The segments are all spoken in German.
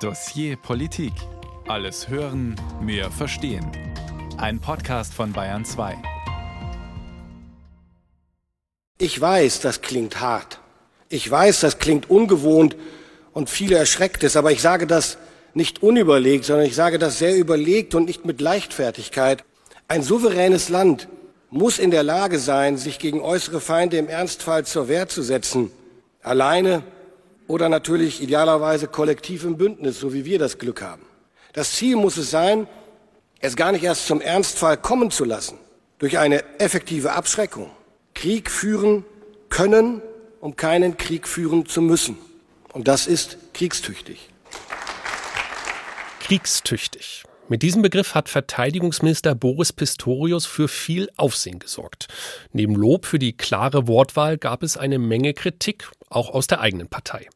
Dossier Politik. Alles hören, mehr verstehen. Ein Podcast von Bayern 2. Ich weiß, das klingt hart. Ich weiß, das klingt ungewohnt und viele erschreckt es, aber ich sage das nicht unüberlegt, sondern ich sage das sehr überlegt und nicht mit Leichtfertigkeit. Ein souveränes Land muss in der Lage sein, sich gegen äußere Feinde im Ernstfall zur Wehr zu setzen. Alleine oder natürlich idealerweise kollektiv im Bündnis, so wie wir das Glück haben. Das Ziel muss es sein, es gar nicht erst zum Ernstfall kommen zu lassen, durch eine effektive Abschreckung. Krieg führen können, um keinen Krieg führen zu müssen. Und das ist kriegstüchtig. Kriegstüchtig. Mit diesem Begriff hat Verteidigungsminister Boris Pistorius für viel Aufsehen gesorgt. Neben Lob für die klare Wortwahl gab es eine Menge Kritik, auch aus der eigenen Partei.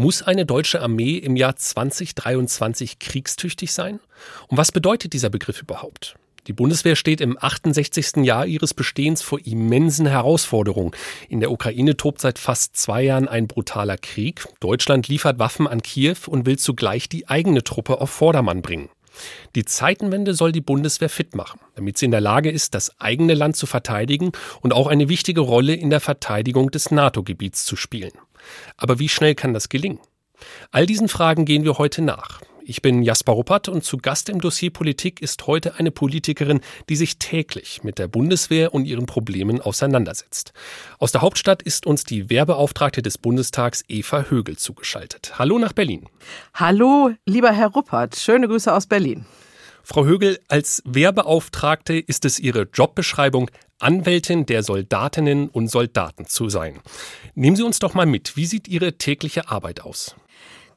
Muss eine deutsche Armee im Jahr 2023 kriegstüchtig sein? Und was bedeutet dieser Begriff überhaupt? Die Bundeswehr steht im 68. Jahr ihres Bestehens vor immensen Herausforderungen. In der Ukraine tobt seit fast zwei Jahren ein brutaler Krieg. Deutschland liefert Waffen an Kiew und will zugleich die eigene Truppe auf Vordermann bringen. Die Zeitenwende soll die Bundeswehr fit machen, damit sie in der Lage ist, das eigene Land zu verteidigen und auch eine wichtige Rolle in der Verteidigung des NATO-Gebiets zu spielen. Aber wie schnell kann das gelingen? All diesen Fragen gehen wir heute nach. Ich bin Jasper Ruppert und zu Gast im Dossier Politik ist heute eine Politikerin, die sich täglich mit der Bundeswehr und ihren Problemen auseinandersetzt. Aus der Hauptstadt ist uns die Wehrbeauftragte des Bundestags Eva Högel zugeschaltet. Hallo nach Berlin. Hallo, lieber Herr Ruppert. Schöne Grüße aus Berlin. Frau Högel, als Wehrbeauftragte ist es Ihre Jobbeschreibung, Anwältin der Soldatinnen und Soldaten zu sein. Nehmen Sie uns doch mal mit. Wie sieht Ihre tägliche Arbeit aus?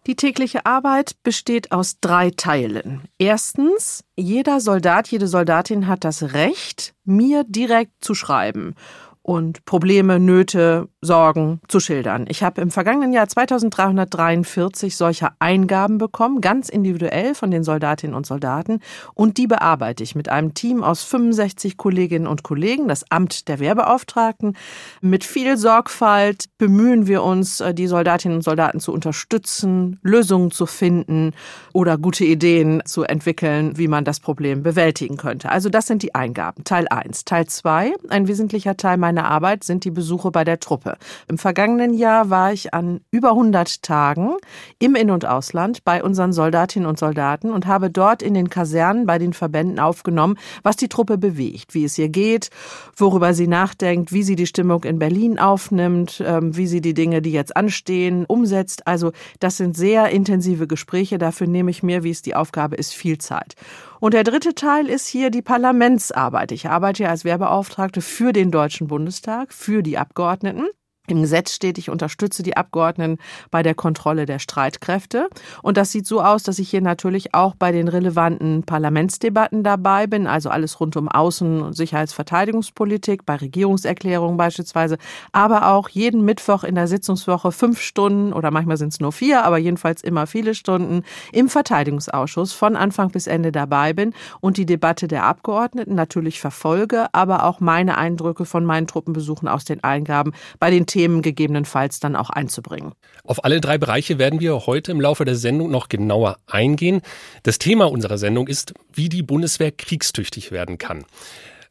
Die tägliche Arbeit besteht aus drei Teilen. Erstens, jeder Soldat, jede Soldatin hat das Recht, mir direkt zu schreiben und Probleme, Nöte, Sorgen zu schildern. Ich habe im vergangenen Jahr 2343 solcher Eingaben bekommen, ganz individuell von den Soldatinnen und Soldaten. Und die bearbeite ich mit einem Team aus 65 Kolleginnen und Kollegen, das Amt der Wehrbeauftragten. Mit viel Sorgfalt bemühen wir uns, äh, die Soldatinnen und Soldaten zu unterstützen, Lösungen zu finden oder gute Ideen zu entwickeln, wie man das Problem bewältigen könnte. Also das sind die Eingaben. Teil 1. Teil 2, ein wesentlicher Teil meiner meiner Arbeit sind die Besuche bei der Truppe. Im vergangenen Jahr war ich an über 100 Tagen im In- und Ausland bei unseren Soldatinnen und Soldaten und habe dort in den Kasernen bei den Verbänden aufgenommen, was die Truppe bewegt, wie es ihr geht, worüber sie nachdenkt, wie sie die Stimmung in Berlin aufnimmt, ähm, wie sie die Dinge, die jetzt anstehen, umsetzt. Also das sind sehr intensive Gespräche. Dafür nehme ich mir, wie es die Aufgabe ist, viel Zeit. Und der dritte Teil ist hier die Parlamentsarbeit. Ich arbeite ja als Wehrbeauftragte für den Deutschen Bundestag, für die Abgeordneten. Im Gesetz steht, ich unterstütze die Abgeordneten bei der Kontrolle der Streitkräfte. Und das sieht so aus, dass ich hier natürlich auch bei den relevanten Parlamentsdebatten dabei bin, also alles rund um Außen-, Sicherheits-, Verteidigungspolitik, bei Regierungserklärungen beispielsweise, aber auch jeden Mittwoch in der Sitzungswoche fünf Stunden oder manchmal sind es nur vier, aber jedenfalls immer viele Stunden im Verteidigungsausschuss von Anfang bis Ende dabei bin und die Debatte der Abgeordneten natürlich verfolge, aber auch meine Eindrücke von meinen Truppenbesuchen aus den Eingaben bei den Themen gegebenenfalls dann auch einzubringen. Auf alle drei Bereiche werden wir heute im Laufe der Sendung noch genauer eingehen. Das Thema unserer Sendung ist, wie die Bundeswehr kriegstüchtig werden kann.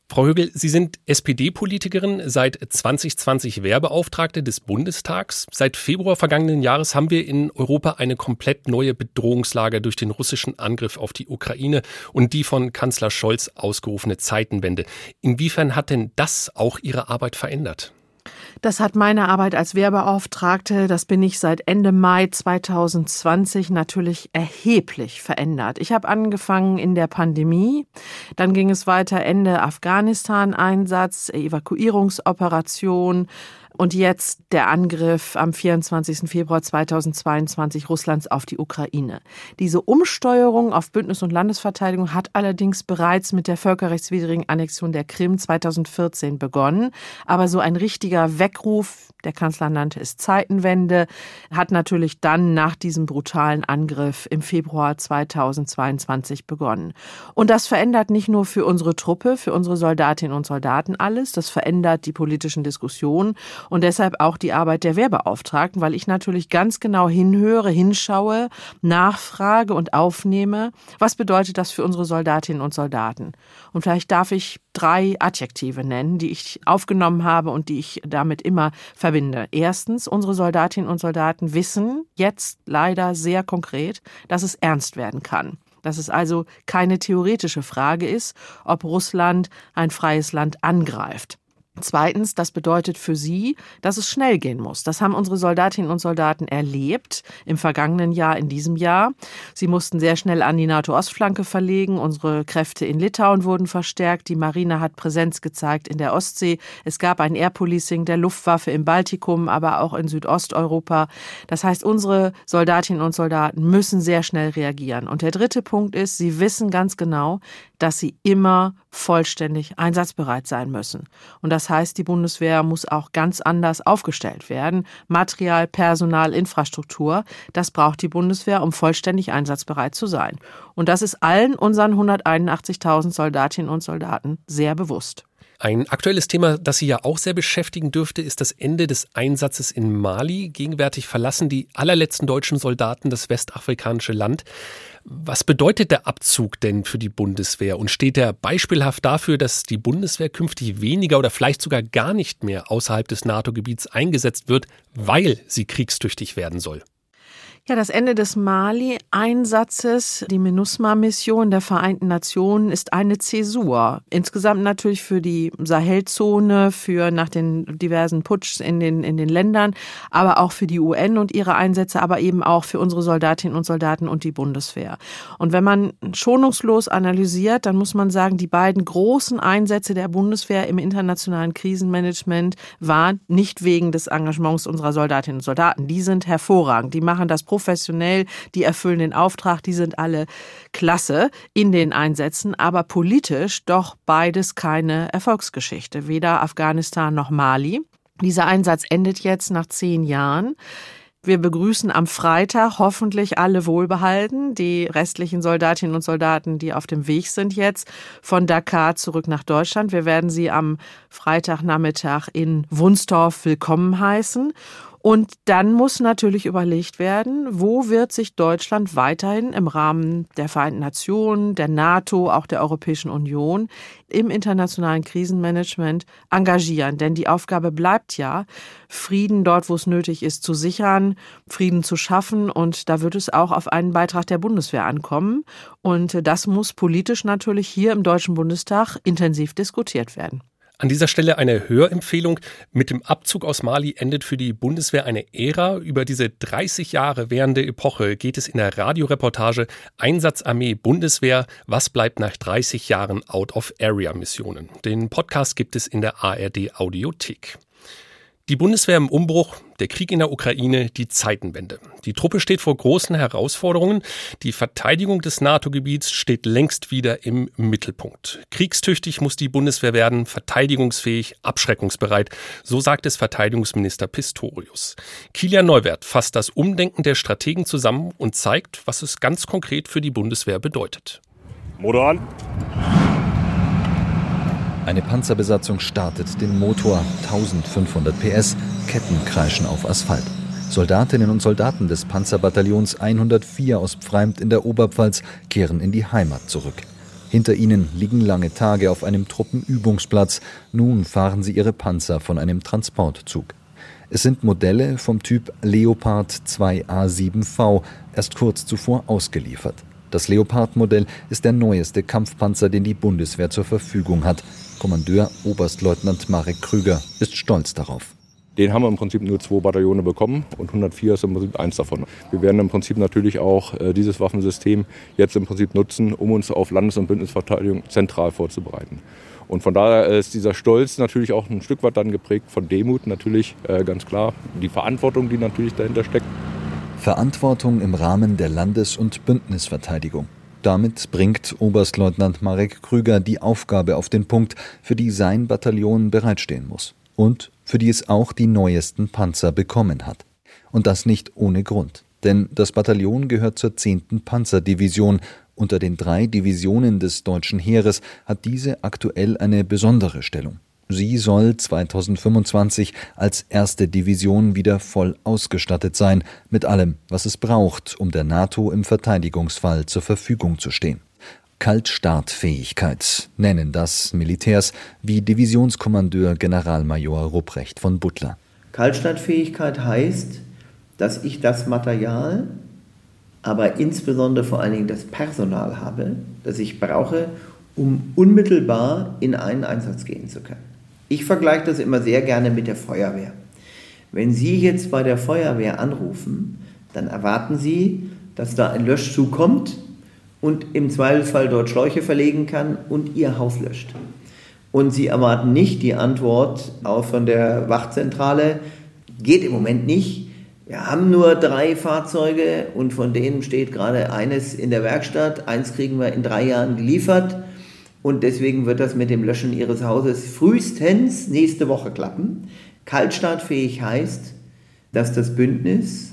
Frau Högel, Sie sind SPD-Politikerin, seit 2020 Wehrbeauftragte des Bundestags. Seit Februar vergangenen Jahres haben wir in Europa eine komplett neue Bedrohungslage durch den russischen Angriff auf die Ukraine und die von Kanzler Scholz ausgerufene Zeitenwende. Inwiefern hat denn das auch Ihre Arbeit verändert? Das hat meine Arbeit als Wehrbeauftragte, das bin ich seit Ende Mai 2020 natürlich erheblich verändert. Ich habe angefangen in der Pandemie, dann ging es weiter Ende Afghanistan-Einsatz, Evakuierungsoperation, und jetzt der Angriff am 24. Februar 2022 Russlands auf die Ukraine. Diese Umsteuerung auf Bündnis- und Landesverteidigung hat allerdings bereits mit der völkerrechtswidrigen Annexion der Krim 2014 begonnen. Aber so ein richtiger Weckruf, der Kanzler nannte es Zeitenwende, hat natürlich dann nach diesem brutalen Angriff im Februar 2022 begonnen. Und das verändert nicht nur für unsere Truppe, für unsere Soldatinnen und Soldaten alles, das verändert die politischen Diskussionen und deshalb auch die Arbeit der Wehrbeauftragten, weil ich natürlich ganz genau hinhöre, hinschaue, nachfrage und aufnehme, was bedeutet das für unsere Soldatinnen und Soldaten. Und vielleicht darf ich drei Adjektive nennen, die ich aufgenommen habe und die ich damit immer verbinde. Erstens, unsere Soldatinnen und Soldaten wissen jetzt leider sehr konkret, dass es ernst werden kann dass es also keine theoretische Frage ist, ob Russland ein freies Land angreift. Zweitens, das bedeutet für sie, dass es schnell gehen muss. Das haben unsere Soldatinnen und Soldaten erlebt im vergangenen Jahr, in diesem Jahr. Sie mussten sehr schnell an die NATO-Ostflanke verlegen. Unsere Kräfte in Litauen wurden verstärkt. Die Marine hat Präsenz gezeigt in der Ostsee. Es gab ein Air Policing der Luftwaffe im Baltikum, aber auch in Südosteuropa. Das heißt, unsere Soldatinnen und Soldaten müssen sehr schnell reagieren. Und der dritte Punkt ist, sie wissen ganz genau, dass sie immer vollständig einsatzbereit sein müssen. Und das heißt, die Bundeswehr muss auch ganz anders aufgestellt werden. Material, Personal, Infrastruktur, das braucht die Bundeswehr, um vollständig einsatzbereit zu sein. Und das ist allen unseren 181.000 Soldatinnen und Soldaten sehr bewusst. Ein aktuelles Thema, das Sie ja auch sehr beschäftigen dürfte, ist das Ende des Einsatzes in Mali. Gegenwärtig verlassen die allerletzten deutschen Soldaten das westafrikanische Land. Was bedeutet der Abzug denn für die Bundeswehr und steht er beispielhaft dafür, dass die Bundeswehr künftig weniger oder vielleicht sogar gar nicht mehr außerhalb des NATO-Gebiets eingesetzt wird, weil sie kriegstüchtig werden soll? Ja, das Ende des Mali-Einsatzes, die MINUSMA-Mission der Vereinten Nationen, ist eine Zäsur. Insgesamt natürlich für die Sahelzone, für nach den diversen Putschs in den, in den Ländern, aber auch für die UN und ihre Einsätze, aber eben auch für unsere Soldatinnen und Soldaten und die Bundeswehr. Und wenn man schonungslos analysiert, dann muss man sagen, die beiden großen Einsätze der Bundeswehr im internationalen Krisenmanagement waren nicht wegen des Engagements unserer Soldatinnen und Soldaten. Die sind hervorragend. Die machen das professionell, die erfüllen den Auftrag, die sind alle klasse in den Einsätzen, aber politisch doch beides keine Erfolgsgeschichte, weder Afghanistan noch Mali. Dieser Einsatz endet jetzt nach zehn Jahren. Wir begrüßen am Freitag hoffentlich alle wohlbehalten, die restlichen Soldatinnen und Soldaten, die auf dem Weg sind jetzt von Dakar zurück nach Deutschland. Wir werden sie am Freitagnachmittag in Wunstorf willkommen heißen. Und dann muss natürlich überlegt werden, wo wird sich Deutschland weiterhin im Rahmen der Vereinten Nationen, der NATO, auch der Europäischen Union im internationalen Krisenmanagement engagieren. Denn die Aufgabe bleibt ja, Frieden dort, wo es nötig ist, zu sichern, Frieden zu schaffen. Und da wird es auch auf einen Beitrag der Bundeswehr ankommen. Und das muss politisch natürlich hier im Deutschen Bundestag intensiv diskutiert werden. An dieser Stelle eine Hörempfehlung. Mit dem Abzug aus Mali endet für die Bundeswehr eine Ära. Über diese 30 Jahre währende Epoche geht es in der Radioreportage Einsatzarmee Bundeswehr. Was bleibt nach 30 Jahren Out-of-Area-Missionen? Den Podcast gibt es in der ARD Audiothek. Die Bundeswehr im Umbruch, der Krieg in der Ukraine, die Zeitenwende. Die Truppe steht vor großen Herausforderungen. Die Verteidigung des NATO-Gebiets steht längst wieder im Mittelpunkt. Kriegstüchtig muss die Bundeswehr werden, verteidigungsfähig, abschreckungsbereit. So sagt es Verteidigungsminister Pistorius. Kilian Neuwert fasst das Umdenken der Strategen zusammen und zeigt, was es ganz konkret für die Bundeswehr bedeutet. Motor an. Eine Panzerbesatzung startet den Motor, 1500 PS, Ketten kreischen auf Asphalt. Soldatinnen und Soldaten des Panzerbataillons 104 aus Pfreimt in der Oberpfalz kehren in die Heimat zurück. Hinter ihnen liegen lange Tage auf einem Truppenübungsplatz. Nun fahren sie ihre Panzer von einem Transportzug. Es sind Modelle vom Typ Leopard 2A7V, erst kurz zuvor ausgeliefert. Das Leopard-Modell ist der neueste Kampfpanzer, den die Bundeswehr zur Verfügung hat. Kommandeur Oberstleutnant Marek Krüger ist stolz darauf. Den haben wir im Prinzip nur zwei Bataillone bekommen und 104 ist im Prinzip eins davon. Wir werden im Prinzip natürlich auch äh, dieses Waffensystem jetzt im Prinzip nutzen, um uns auf Landes- und Bündnisverteidigung zentral vorzubereiten. Und von daher ist dieser Stolz natürlich auch ein Stück weit dann geprägt von Demut, natürlich äh, ganz klar. Die Verantwortung, die natürlich dahinter steckt. Verantwortung im Rahmen der Landes- und Bündnisverteidigung. Damit bringt Oberstleutnant Marek Krüger die Aufgabe auf den Punkt, für die sein Bataillon bereitstehen muss und für die es auch die neuesten Panzer bekommen hat. Und das nicht ohne Grund, denn das Bataillon gehört zur 10. Panzerdivision. Unter den drei Divisionen des deutschen Heeres hat diese aktuell eine besondere Stellung. Sie soll 2025 als erste Division wieder voll ausgestattet sein, mit allem, was es braucht, um der NATO im Verteidigungsfall zur Verfügung zu stehen. Kaltstartfähigkeit nennen das Militärs wie Divisionskommandeur Generalmajor Rupprecht von Butler. Kaltstartfähigkeit heißt, dass ich das Material, aber insbesondere vor allen Dingen das Personal habe, das ich brauche, um unmittelbar in einen Einsatz gehen zu können. Ich vergleiche das immer sehr gerne mit der Feuerwehr. Wenn Sie jetzt bei der Feuerwehr anrufen, dann erwarten Sie, dass da ein Löschzug kommt und im Zweifelsfall dort Schläuche verlegen kann und Ihr Haus löscht. Und Sie erwarten nicht die Antwort auch von der Wachzentrale, geht im Moment nicht. Wir haben nur drei Fahrzeuge und von denen steht gerade eines in der Werkstatt. Eins kriegen wir in drei Jahren geliefert und deswegen wird das mit dem Löschen Ihres Hauses frühestens nächste Woche klappen. Kaltstartfähig heißt, dass das Bündnis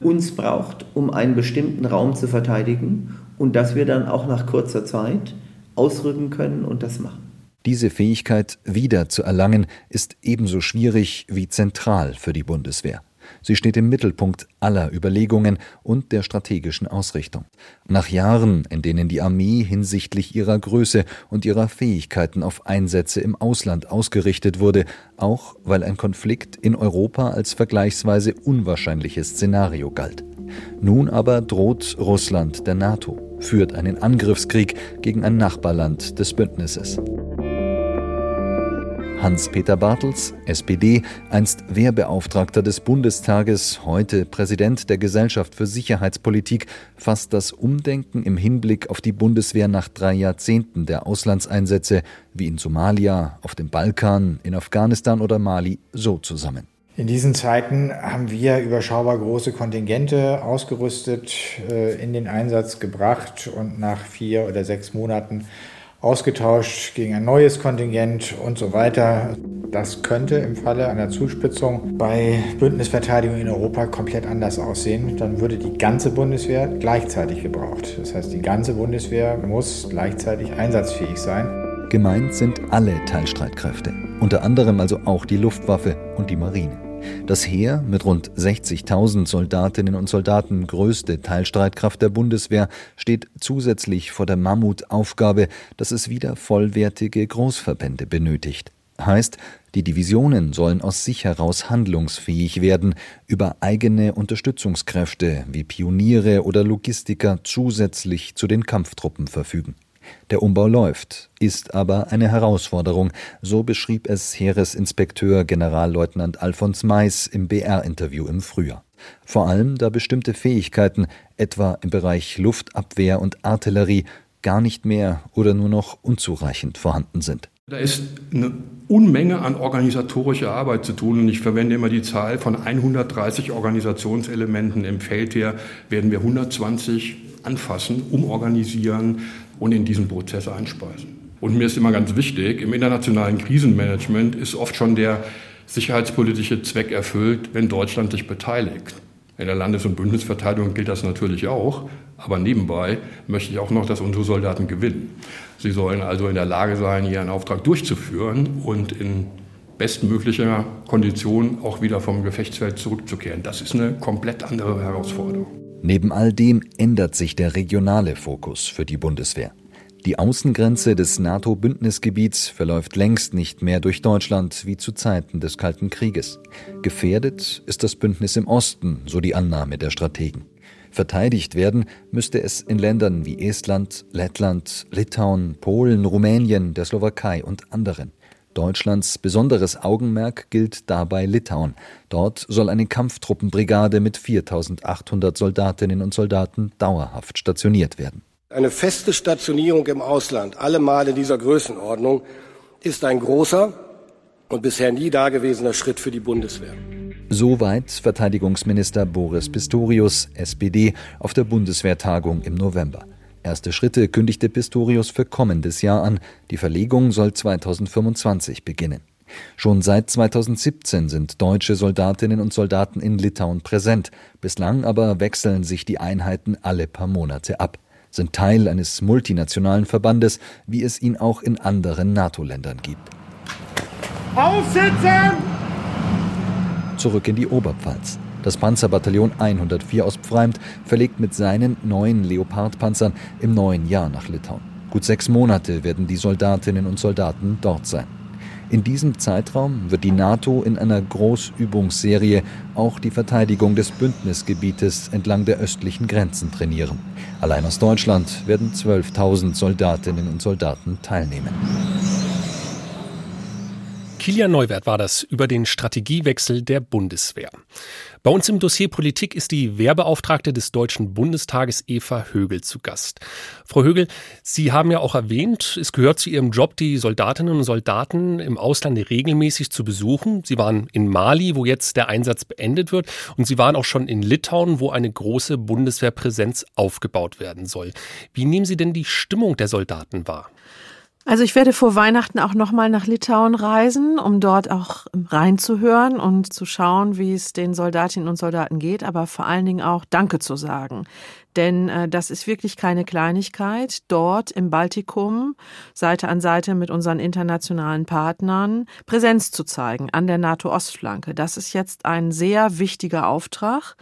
uns braucht, um einen bestimmten Raum zu verteidigen und dass wir dann auch nach kurzer Zeit ausrücken können und das machen. Diese Fähigkeit wieder zu erlangen, ist ebenso schwierig wie zentral für die Bundeswehr. Sie steht im Mittelpunkt aller Überlegungen und der strategischen Ausrichtung. Nach Jahren, in denen die Armee hinsichtlich ihrer Größe und ihrer Fähigkeiten auf Einsätze im Ausland ausgerichtet wurde, auch weil ein Konflikt in Europa als vergleichsweise unwahrscheinliches Szenario galt. Nun aber droht Russland der NATO, führt einen Angriffskrieg gegen ein Nachbarland des Bündnisses. Hans-Peter Bartels, SPD, einst Wehrbeauftragter des Bundestages, heute Präsident der Gesellschaft für Sicherheitspolitik, fasst das Umdenken im Hinblick auf die Bundeswehr nach drei Jahrzehnten der Auslandseinsätze wie in Somalia, auf dem Balkan, in Afghanistan oder Mali so zusammen. In diesen Zeiten haben wir überschaubar große Kontingente ausgerüstet, äh, in den Einsatz gebracht und nach vier oder sechs Monaten ausgetauscht gegen ein neues Kontingent und so weiter. Das könnte im Falle einer Zuspitzung bei Bündnisverteidigung in Europa komplett anders aussehen. Dann würde die ganze Bundeswehr gleichzeitig gebraucht. Das heißt, die ganze Bundeswehr muss gleichzeitig einsatzfähig sein. Gemeint sind alle Teilstreitkräfte, unter anderem also auch die Luftwaffe und die Marine. Das Heer mit rund 60.000 Soldatinnen und Soldaten, größte Teilstreitkraft der Bundeswehr, steht zusätzlich vor der Mammutaufgabe, dass es wieder vollwertige Großverbände benötigt. Heißt, die Divisionen sollen aus sich heraus handlungsfähig werden, über eigene Unterstützungskräfte wie Pioniere oder Logistiker zusätzlich zu den Kampftruppen verfügen. Der Umbau läuft, ist aber eine Herausforderung, so beschrieb es Heeresinspekteur Generalleutnant Alfons Mais im BR-Interview im Frühjahr. Vor allem, da bestimmte Fähigkeiten, etwa im Bereich Luftabwehr und Artillerie, gar nicht mehr oder nur noch unzureichend vorhanden sind. Da ist eine Unmenge an organisatorischer Arbeit zu tun und ich verwende immer die Zahl von 130 Organisationselementen im Feldheer werden wir 120 anfassen, umorganisieren, und in diesen Prozess einspeisen. Und mir ist immer ganz wichtig, im internationalen Krisenmanagement ist oft schon der sicherheitspolitische Zweck erfüllt, wenn Deutschland sich beteiligt. In der Landes- und Bündnisverteidigung gilt das natürlich auch, aber nebenbei möchte ich auch noch, dass unsere Soldaten gewinnen. Sie sollen also in der Lage sein, ihren Auftrag durchzuführen und in bestmöglicher Kondition auch wieder vom Gefechtsfeld zurückzukehren. Das ist eine komplett andere Herausforderung. Neben all dem ändert sich der regionale Fokus für die Bundeswehr. Die Außengrenze des NATO-Bündnisgebiets verläuft längst nicht mehr durch Deutschland wie zu Zeiten des Kalten Krieges. Gefährdet ist das Bündnis im Osten, so die Annahme der Strategen. Verteidigt werden müsste es in Ländern wie Estland, Lettland, Litauen, Polen, Rumänien, der Slowakei und anderen. Deutschlands besonderes Augenmerk gilt dabei Litauen. Dort soll eine Kampftruppenbrigade mit 4800 Soldatinnen und Soldaten dauerhaft stationiert werden. Eine feste Stationierung im Ausland, allemal in dieser Größenordnung, ist ein großer und bisher nie dagewesener Schritt für die Bundeswehr. Soweit Verteidigungsminister Boris Pistorius, SPD, auf der Bundeswehrtagung im November. Erste Schritte kündigte Pistorius für kommendes Jahr an. Die Verlegung soll 2025 beginnen. Schon seit 2017 sind deutsche Soldatinnen und Soldaten in Litauen präsent. Bislang aber wechseln sich die Einheiten alle paar Monate ab, sind Teil eines multinationalen Verbandes, wie es ihn auch in anderen NATO-Ländern gibt. Aufsitzen! Zurück in die Oberpfalz. Das Panzerbataillon 104 aus Pfreimt verlegt mit seinen neuen Leopardpanzern im neuen Jahr nach Litauen. Gut sechs Monate werden die Soldatinnen und Soldaten dort sein. In diesem Zeitraum wird die NATO in einer Großübungsserie auch die Verteidigung des Bündnisgebietes entlang der östlichen Grenzen trainieren. Allein aus Deutschland werden 12.000 Soldatinnen und Soldaten teilnehmen. Kilian Neuwert war das über den Strategiewechsel der Bundeswehr. Bei uns im Dossier Politik ist die Wehrbeauftragte des Deutschen Bundestages Eva Högel zu Gast. Frau Högel, Sie haben ja auch erwähnt, es gehört zu Ihrem Job, die Soldatinnen und Soldaten im Ausland regelmäßig zu besuchen. Sie waren in Mali, wo jetzt der Einsatz beendet wird, und Sie waren auch schon in Litauen, wo eine große Bundeswehrpräsenz aufgebaut werden soll. Wie nehmen Sie denn die Stimmung der Soldaten wahr? Also ich werde vor Weihnachten auch nochmal nach Litauen reisen, um dort auch reinzuhören und zu schauen, wie es den Soldatinnen und Soldaten geht, aber vor allen Dingen auch Danke zu sagen. Denn äh, das ist wirklich keine Kleinigkeit, dort im Baltikum Seite an Seite mit unseren internationalen Partnern Präsenz zu zeigen an der NATO-Ostflanke. Das ist jetzt ein sehr wichtiger Auftrag.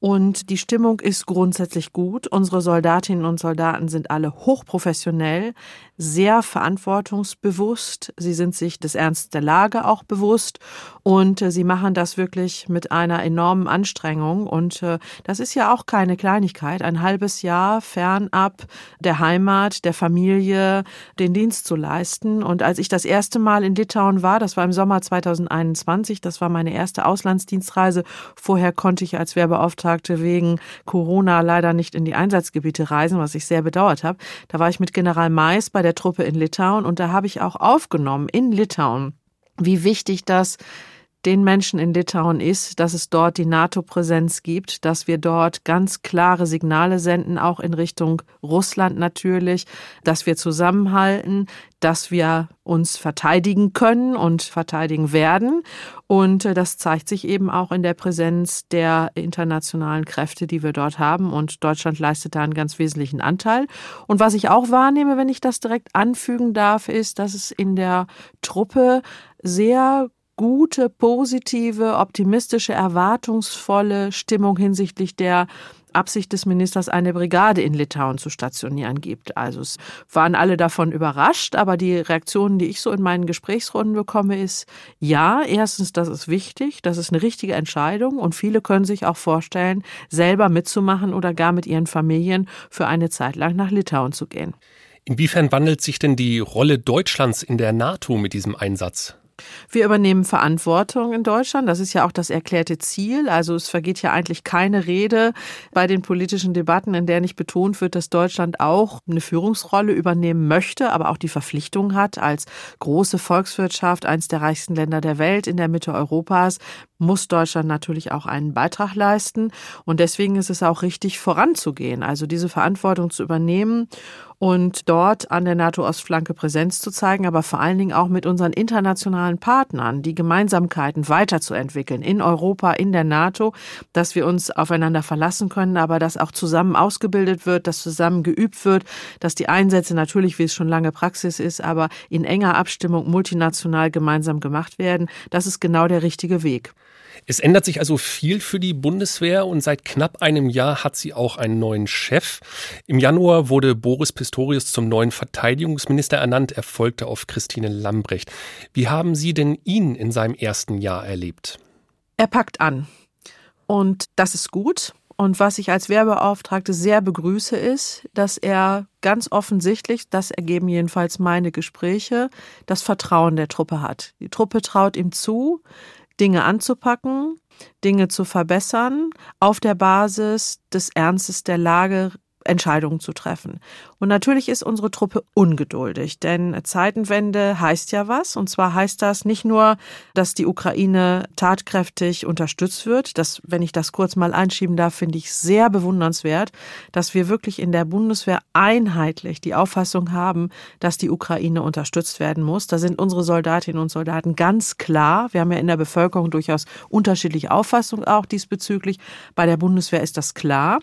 Und die Stimmung ist grundsätzlich gut. Unsere Soldatinnen und Soldaten sind alle hochprofessionell, sehr verantwortungsbewusst. Sie sind sich des Ernst der Lage auch bewusst und äh, sie machen das wirklich mit einer enormen Anstrengung. Und äh, das ist ja auch keine Kleinigkeit, ein halbes Jahr fernab der Heimat, der Familie, den Dienst zu leisten. Und als ich das erste Mal in Litauen war, das war im Sommer 2021, das war meine erste Auslandsdienstreise. Vorher konnte ich als Wehrbeauftragte wegen Corona leider nicht in die Einsatzgebiete reisen, was ich sehr bedauert habe. Da war ich mit General Mais bei der der Truppe in Litauen. Und da habe ich auch aufgenommen in Litauen, wie wichtig das den Menschen in Litauen ist, dass es dort die NATO-Präsenz gibt, dass wir dort ganz klare Signale senden, auch in Richtung Russland natürlich, dass wir zusammenhalten, dass wir uns verteidigen können und verteidigen werden. Und äh, das zeigt sich eben auch in der Präsenz der internationalen Kräfte, die wir dort haben. Und Deutschland leistet da einen ganz wesentlichen Anteil. Und was ich auch wahrnehme, wenn ich das direkt anfügen darf, ist, dass es in der Truppe sehr gute, positive, optimistische, erwartungsvolle Stimmung hinsichtlich der Absicht des Ministers, eine Brigade in Litauen zu stationieren gibt. Also es waren alle davon überrascht, aber die Reaktionen, die ich so in meinen Gesprächsrunden bekomme, ist ja, erstens, das ist wichtig, das ist eine richtige Entscheidung und viele können sich auch vorstellen, selber mitzumachen oder gar mit ihren Familien für eine Zeit lang nach Litauen zu gehen. Inwiefern wandelt sich denn die Rolle Deutschlands in der NATO mit diesem Einsatz? Wir übernehmen Verantwortung in Deutschland. Das ist ja auch das erklärte Ziel. Also es vergeht ja eigentlich keine Rede bei den politischen Debatten, in der nicht betont wird, dass Deutschland auch eine Führungsrolle übernehmen möchte, aber auch die Verpflichtung hat, als große Volkswirtschaft, eines der reichsten Länder der Welt in der Mitte Europas, muss Deutschland natürlich auch einen Beitrag leisten. Und deswegen ist es auch richtig, voranzugehen, also diese Verantwortung zu übernehmen und dort an der NATO-Ostflanke Präsenz zu zeigen, aber vor allen Dingen auch mit unseren internationalen Partnern die Gemeinsamkeiten weiterzuentwickeln in Europa, in der NATO, dass wir uns aufeinander verlassen können, aber dass auch zusammen ausgebildet wird, dass zusammen geübt wird, dass die Einsätze natürlich, wie es schon lange Praxis ist, aber in enger Abstimmung multinational gemeinsam gemacht werden. Das ist genau der richtige Weg. Es ändert sich also viel für die Bundeswehr und seit knapp einem Jahr hat sie auch einen neuen Chef. Im Januar wurde Boris Pistorius zum neuen Verteidigungsminister ernannt, er folgte auf Christine Lambrecht. Wie haben Sie denn ihn in seinem ersten Jahr erlebt? Er packt an. Und das ist gut. Und was ich als Werbeauftragte sehr begrüße, ist, dass er ganz offensichtlich, das ergeben jedenfalls meine Gespräche, das Vertrauen der Truppe hat. Die Truppe traut ihm zu, Dinge anzupacken, Dinge zu verbessern, auf der Basis des Ernstes der Lage Entscheidungen zu treffen. Und natürlich ist unsere Truppe ungeduldig, denn Zeitenwende heißt ja was. Und zwar heißt das nicht nur, dass die Ukraine tatkräftig unterstützt wird. Das, wenn ich das kurz mal einschieben darf, finde ich sehr bewundernswert, dass wir wirklich in der Bundeswehr einheitlich die Auffassung haben, dass die Ukraine unterstützt werden muss. Da sind unsere Soldatinnen und Soldaten ganz klar. Wir haben ja in der Bevölkerung durchaus unterschiedliche Auffassungen auch diesbezüglich. Bei der Bundeswehr ist das klar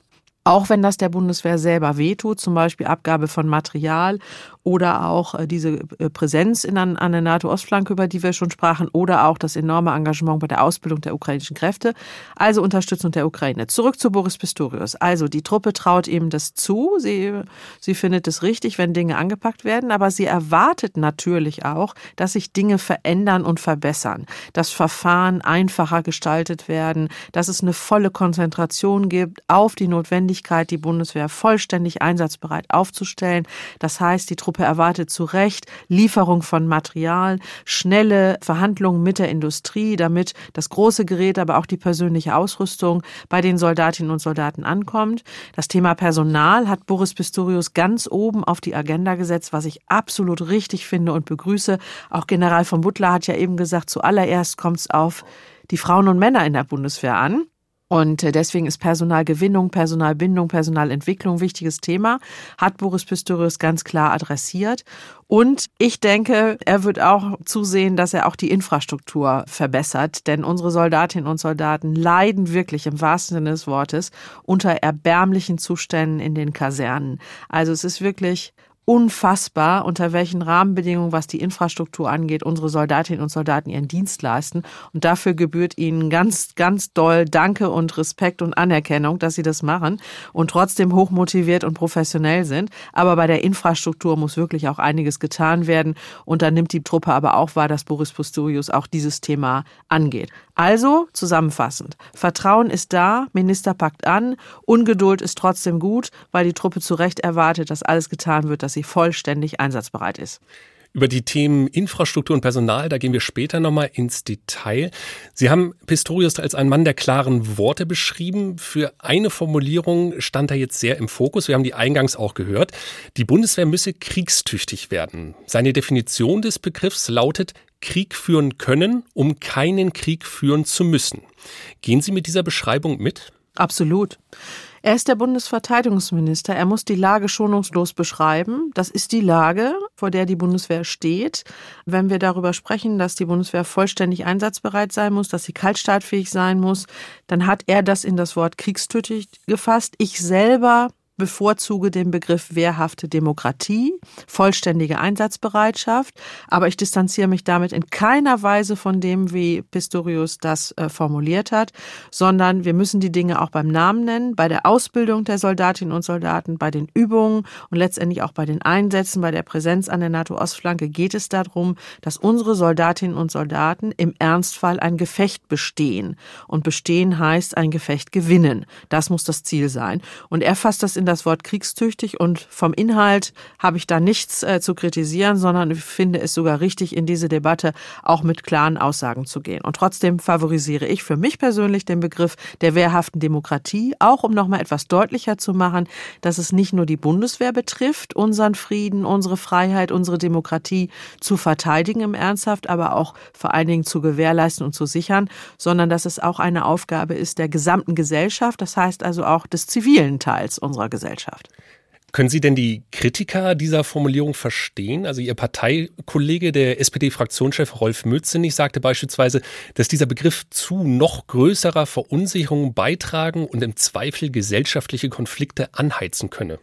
auch wenn das der Bundeswehr selber wehtut, zum Beispiel Abgabe von Material oder auch äh, diese äh, Präsenz in, an, der NATO-Ostflanke, über die wir schon sprachen, oder auch das enorme Engagement bei der Ausbildung der ukrainischen Kräfte, also Unterstützung der Ukraine. Zurück zu Boris Pistorius. Also die Truppe traut ihm das zu, sie, sie findet es richtig, wenn Dinge angepackt werden, aber sie erwartet natürlich auch, dass sich Dinge verändern und verbessern, dass Verfahren einfacher gestaltet werden, dass es eine volle Konzentration gibt auf die Notwendigkeit, die Bundeswehr vollständig einsatzbereit aufzustellen. Das heißt, die Truppe erwartet zu Recht Lieferung von Material, schnelle Verhandlungen mit der Industrie, damit das große Gerät, aber auch die persönliche Ausrüstung bei den Soldatinnen und Soldaten ankommt. Das Thema Personal hat Boris Pistorius ganz oben auf die Agenda gesetzt, was ich absolut richtig finde und begrüße. Auch General von Butler hat ja eben gesagt, zuallererst kommt es auf die Frauen und Männer in der Bundeswehr an. Und äh, deswegen ist Personalgewinnung, Personalbindung, Personalentwicklung wichtiges Thema, hat Boris Pistorius ganz klar adressiert. Und ich denke, er wird auch zusehen, dass er auch die Infrastruktur verbessert, denn unsere Soldatinnen und Soldaten leiden wirklich im wahrsten Sinne des Wortes unter erbärmlichen Zuständen in den Kasernen. Also es ist wirklich unfassbar, unter welchen Rahmenbedingungen, was die Infrastruktur angeht, unsere Soldatinnen und Soldaten ihren Dienst leisten. Und dafür gebührt ihnen ganz, ganz doll Danke und Respekt und Anerkennung, dass sie das machen und trotzdem hochmotiviert und professionell sind. Aber bei der Infrastruktur muss wirklich auch einiges getan werden. Und da nimmt die Truppe aber auch wahr, dass Boris Pistorius auch dieses Thema angeht. Also zusammenfassend. Vertrauen ist da, Minister packt an, Ungeduld ist trotzdem gut, weil die Truppe zu Recht erwartet, dass alles getan wird, dass sie vollständig einsatzbereit ist. Über die Themen Infrastruktur und Personal, da gehen wir später nochmal ins Detail. Sie haben Pistorius als einen Mann der klaren Worte beschrieben. Für eine Formulierung stand er jetzt sehr im Fokus. Wir haben die eingangs auch gehört. Die Bundeswehr müsse kriegstüchtig werden. Seine Definition des Begriffs lautet Krieg führen können, um keinen Krieg führen zu müssen. Gehen Sie mit dieser Beschreibung mit? Absolut. Er ist der Bundesverteidigungsminister. Er muss die Lage schonungslos beschreiben. Das ist die Lage, vor der die Bundeswehr steht. Wenn wir darüber sprechen, dass die Bundeswehr vollständig einsatzbereit sein muss, dass sie kaltstartfähig sein muss, dann hat er das in das Wort kriegstötig gefasst. Ich selber bevorzuge den Begriff wehrhafte Demokratie, vollständige Einsatzbereitschaft, aber ich distanziere mich damit in keiner Weise von dem, wie Pistorius das äh, formuliert hat, sondern wir müssen die Dinge auch beim Namen nennen, bei der Ausbildung der Soldatinnen und Soldaten, bei den Übungen und letztendlich auch bei den Einsätzen, bei der Präsenz an der NATO-Ostflanke geht es darum, dass unsere Soldatinnen und Soldaten im Ernstfall ein Gefecht bestehen. Und bestehen heißt ein Gefecht gewinnen. Das muss das Ziel sein. Und er fasst das in das Wort kriegstüchtig und vom Inhalt habe ich da nichts äh, zu kritisieren, sondern finde es sogar richtig, in diese Debatte auch mit klaren Aussagen zu gehen. Und trotzdem favorisiere ich für mich persönlich den Begriff der wehrhaften Demokratie, auch um nochmal etwas deutlicher zu machen, dass es nicht nur die Bundeswehr betrifft, unseren Frieden, unsere Freiheit, unsere Demokratie zu verteidigen im Ernsthaft, aber auch vor allen Dingen zu gewährleisten und zu sichern, sondern dass es auch eine Aufgabe ist der gesamten Gesellschaft, das heißt also auch des zivilen Teils unserer Gesellschaft. Gesellschaft. Können Sie denn die Kritiker dieser Formulierung verstehen? Also Ihr Parteikollege, der SPD-Fraktionschef Rolf Mützenich, sagte beispielsweise, dass dieser Begriff zu noch größerer Verunsicherung beitragen und im Zweifel gesellschaftliche Konflikte anheizen könne.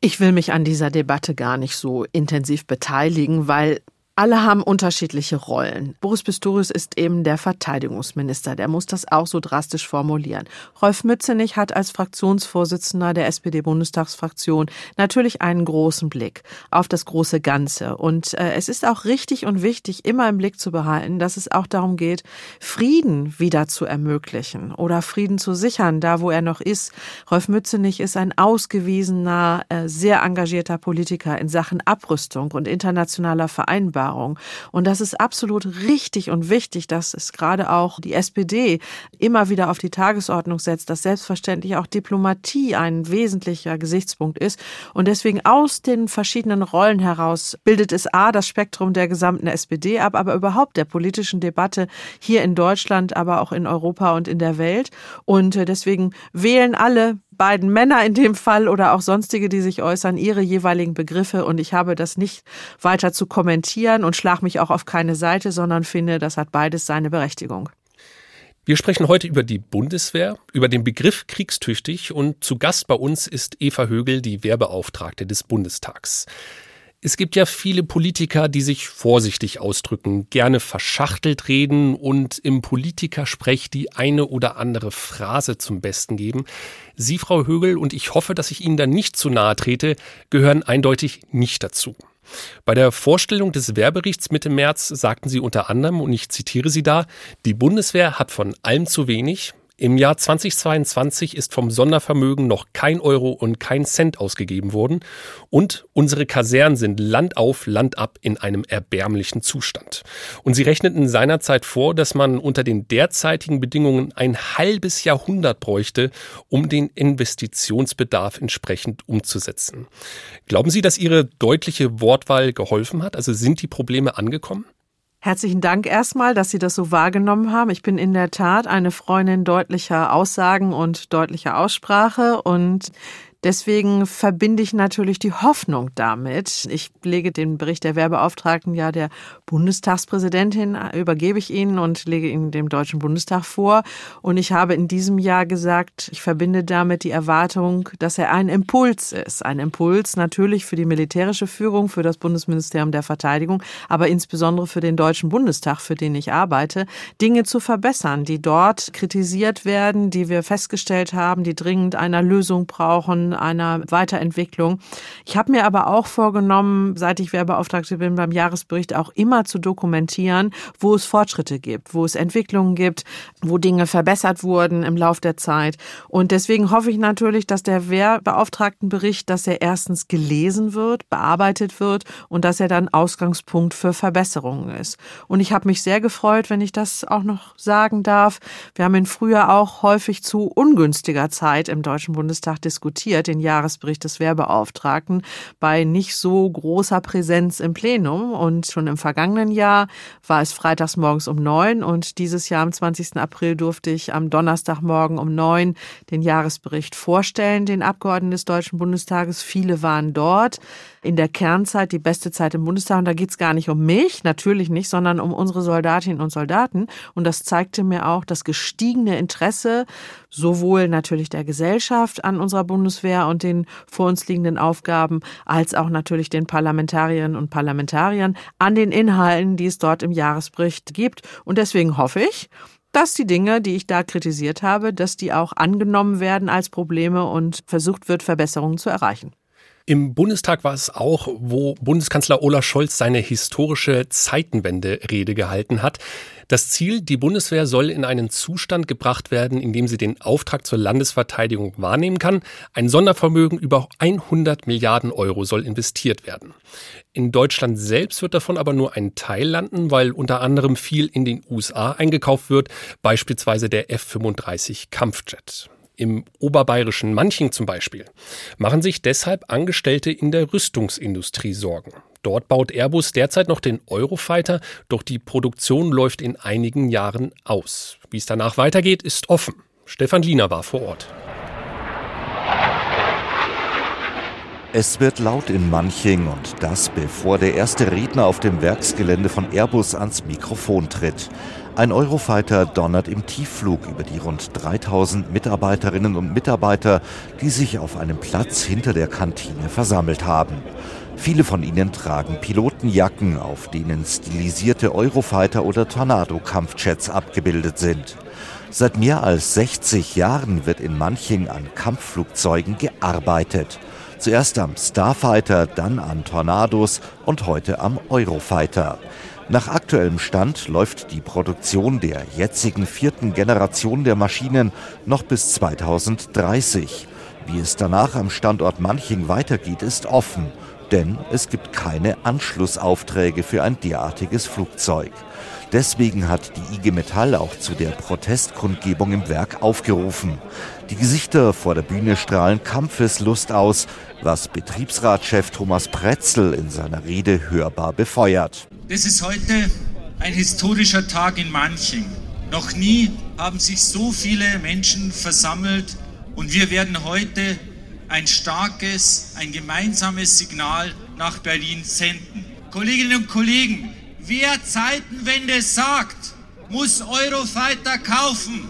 Ich will mich an dieser Debatte gar nicht so intensiv beteiligen, weil alle haben unterschiedliche Rollen. Boris Pistorius ist eben der Verteidigungsminister. Der muss das auch so drastisch formulieren. Rolf Mützenich hat als Fraktionsvorsitzender der SPD-Bundestagsfraktion natürlich einen großen Blick auf das große Ganze. Und äh, es ist auch richtig und wichtig, immer im Blick zu behalten, dass es auch darum geht, Frieden wieder zu ermöglichen oder Frieden zu sichern, da wo er noch ist. Rolf Mützenich ist ein ausgewiesener, äh, sehr engagierter Politiker in Sachen Abrüstung und internationaler Vereinbarung. Vereinbarung. Und das ist absolut richtig und wichtig, dass es gerade auch die SPD immer wieder auf die Tagesordnung setzt, dass selbstverständlich auch Diplomatie ein wesentlicher Gesichtspunkt ist. Und deswegen aus den verschiedenen Rollen heraus bildet es A, das Spektrum der gesamten SPD ab, aber überhaupt der politischen Debatte hier in Deutschland, aber auch in Europa und in der Welt. Und äh, deswegen wählen alle beiden Männer in dem Fall oder auch sonstige, die sich äußern, ihre jeweiligen Begriffe und ich habe das nicht weiter zu kommentieren und schlag mich auch auf keine Seite, sondern finde, das hat beides seine Berechtigung. Wir sprechen heute über die Bundeswehr, über den Begriff kriegstüchtig und zu Gast bei uns ist Eva Högel, die Wehrbeauftragte des Bundestags. Es gibt ja viele Politiker, die sich vorsichtig ausdrücken, gerne verschachtelt reden und im Politikersprech die eine oder andere Phrase zum Besten geben. Sie, Frau Högel, und ich hoffe, dass ich Ihnen da nicht zu nahe trete, gehören eindeutig nicht dazu. Bei der Vorstellung des Werberichts Mitte März sagten Sie unter anderem, und ich zitiere Sie da, die Bundeswehr hat von allem zu wenig, im Jahr 2022 ist vom Sondervermögen noch kein Euro und kein Cent ausgegeben worden und unsere Kasernen sind Land auf, Land ab in einem erbärmlichen Zustand. Und sie rechneten seinerzeit vor, dass man unter den derzeitigen Bedingungen ein halbes Jahrhundert bräuchte, um den Investitionsbedarf entsprechend umzusetzen. Glauben Sie, dass Ihre deutliche Wortwahl geholfen hat? Also sind die Probleme angekommen? Herzlichen Dank erstmal, dass Sie das so wahrgenommen haben. Ich bin in der Tat eine Freundin deutlicher Aussagen und deutlicher Aussprache und Deswegen verbinde ich natürlich die Hoffnung damit. Ich lege den Bericht der Werbeauftragten ja der Bundestagspräsidentin, übergebe ich Ihnen und lege ihn dem Deutschen Bundestag vor. Und ich habe in diesem Jahr gesagt, ich verbinde damit die Erwartung, dass er ein Impuls ist. Ein Impuls natürlich für die militärische Führung, für das Bundesministerium der Verteidigung, aber insbesondere für den Deutschen Bundestag, für den ich arbeite, Dinge zu verbessern, die dort kritisiert werden, die wir festgestellt haben, die dringend einer Lösung brauchen, einer Weiterentwicklung. Ich habe mir aber auch vorgenommen, seit ich Werbeauftragte bin, beim Jahresbericht auch immer zu dokumentieren, wo es Fortschritte gibt, wo es Entwicklungen gibt, wo Dinge verbessert wurden im Lauf der Zeit. Und deswegen hoffe ich natürlich, dass der Wehrbeauftragtenbericht, dass er erstens gelesen wird, bearbeitet wird und dass er dann Ausgangspunkt für Verbesserungen ist. Und ich habe mich sehr gefreut, wenn ich das auch noch sagen darf. Wir haben in Frühjahr auch häufig zu ungünstiger Zeit im Deutschen Bundestag diskutiert diskutiert, den Jahresbericht des Werbeauftragten, bei nicht so großer Präsenz im Plenum. Und schon im vergangenen Jahr war es freitags morgens um neun und dieses Jahr am 20. April durfte ich am Donnerstagmorgen um neun den Jahresbericht vorstellen, den Abgeordneten des Deutschen Bundestages. Viele waren dort in der Kernzeit, die beste Zeit im Bundestag. Und da geht es gar nicht um mich, natürlich nicht, sondern um unsere Soldatinnen und Soldaten. Und das zeigte mir auch das gestiegene Interesse sowohl natürlich der Gesellschaft an unserer Bundeswehr und den vor uns liegenden Aufgaben, als auch natürlich den Parlamentarierinnen und Parlamentariern an den Inhalten, die es dort im Jahresbericht gibt. Und deswegen hoffe ich, dass die Dinge, die ich da kritisiert habe, dass die auch angenommen werden als Probleme und versucht wird, Verbesserungen zu erreichen. Im Bundestag war es auch, wo Bundeskanzler Olaf Scholz seine historische Zeitenwende-Rede gehalten hat. Das Ziel, die Bundeswehr soll in einen Zustand gebracht werden, in dem sie den Auftrag zur Landesverteidigung wahrnehmen kann. Ein Sondervermögen über 100 Milliarden Euro soll investiert werden. In Deutschland selbst wird davon aber nur ein Teil landen, weil unter anderem viel in den USA eingekauft wird, beispielsweise der F-35 Kampfjet im oberbayerischen Manching zum Beispiel, machen sich deshalb Angestellte in der Rüstungsindustrie Sorgen. Dort baut Airbus derzeit noch den Eurofighter, doch die Produktion läuft in einigen Jahren aus. Wie es danach weitergeht, ist offen. Stefan Liener war vor Ort. Es wird laut in Manching und das bevor der erste Redner auf dem Werksgelände von Airbus ans Mikrofon tritt. Ein Eurofighter donnert im Tiefflug über die rund 3000 Mitarbeiterinnen und Mitarbeiter, die sich auf einem Platz hinter der Kantine versammelt haben. Viele von ihnen tragen Pilotenjacken, auf denen stilisierte Eurofighter oder Tornado-Kampfjets abgebildet sind. Seit mehr als 60 Jahren wird in Manching an Kampfflugzeugen gearbeitet. Zuerst am Starfighter, dann an Tornados und heute am Eurofighter. Nach aktuellem Stand läuft die Produktion der jetzigen vierten Generation der Maschinen noch bis 2030. Wie es danach am Standort Manching weitergeht, ist offen, denn es gibt keine Anschlussaufträge für ein derartiges Flugzeug. Deswegen hat die IG Metall auch zu der Protestkundgebung im Werk aufgerufen. Die Gesichter vor der Bühne strahlen Kampfeslust aus, was Betriebsratschef Thomas Pretzel in seiner Rede hörbar befeuert. Das ist heute ein historischer Tag in Manching. Noch nie haben sich so viele Menschen versammelt und wir werden heute ein starkes, ein gemeinsames Signal nach Berlin senden. Kolleginnen und Kollegen, wer Zeitenwende sagt, muss Eurofighter kaufen.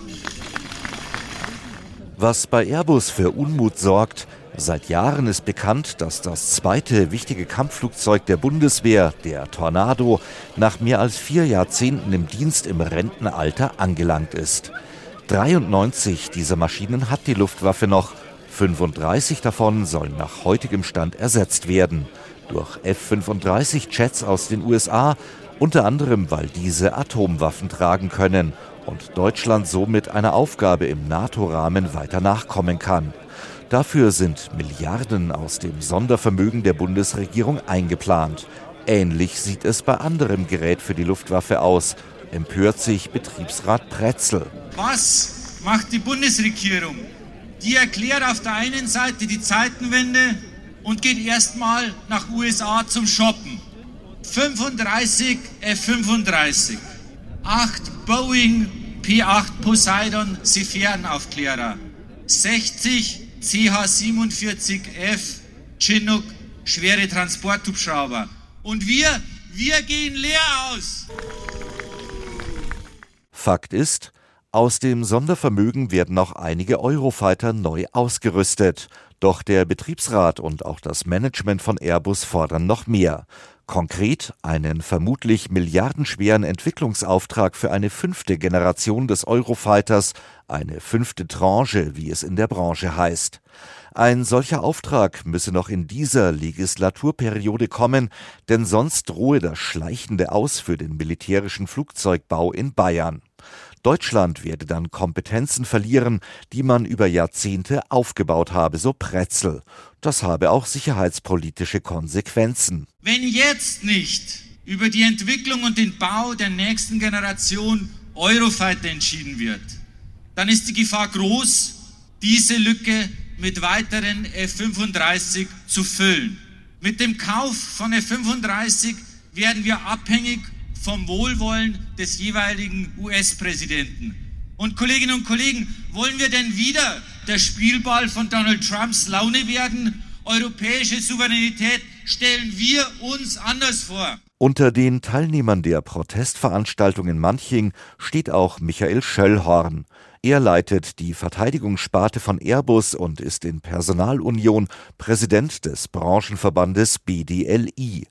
Was bei Airbus für Unmut sorgt, Seit Jahren ist bekannt, dass das zweite wichtige Kampfflugzeug der Bundeswehr, der Tornado, nach mehr als vier Jahrzehnten im Dienst im Rentenalter angelangt ist. 93 dieser Maschinen hat die Luftwaffe noch, 35 davon sollen nach heutigem Stand ersetzt werden. Durch F-35 Jets aus den USA, unter anderem weil diese Atomwaffen tragen können und Deutschland somit einer Aufgabe im NATO-Rahmen weiter nachkommen kann. Dafür sind Milliarden aus dem Sondervermögen der Bundesregierung eingeplant. Ähnlich sieht es bei anderem Gerät für die Luftwaffe aus, empört sich Betriebsrat Pretzel. Was macht die Bundesregierung? Die erklärt auf der einen Seite die Zeitenwende und geht erstmal nach USA zum Shoppen. 35 F-35, 8 Boeing P-8 Poseidon Sephiranaufklärer, 60 CH-47F Chinook schwere Transporthubschrauber. Und wir, wir gehen leer aus. Fakt ist, aus dem Sondervermögen werden auch einige Eurofighter neu ausgerüstet. Doch der Betriebsrat und auch das Management von Airbus fordern noch mehr. Konkret einen vermutlich milliardenschweren Entwicklungsauftrag für eine fünfte Generation des Eurofighters, eine fünfte Tranche, wie es in der Branche heißt. Ein solcher Auftrag müsse noch in dieser Legislaturperiode kommen, denn sonst drohe das schleichende Aus für den militärischen Flugzeugbau in Bayern. Deutschland werde dann Kompetenzen verlieren, die man über Jahrzehnte aufgebaut habe, so Pretzel. Das habe auch sicherheitspolitische Konsequenzen. Wenn jetzt nicht über die Entwicklung und den Bau der nächsten Generation Eurofighter entschieden wird, dann ist die Gefahr groß, diese Lücke mit weiteren F-35 zu füllen. Mit dem Kauf von F-35 werden wir abhängig vom Wohlwollen des jeweiligen US-Präsidenten. Und Kolleginnen und Kollegen, wollen wir denn wieder der Spielball von Donald Trumps Laune werden? Europäische Souveränität stellen wir uns anders vor. Unter den Teilnehmern der Protestveranstaltung in Manching steht auch Michael Schöllhorn. Er leitet die Verteidigungssparte von Airbus und ist in Personalunion Präsident des Branchenverbandes BDLI.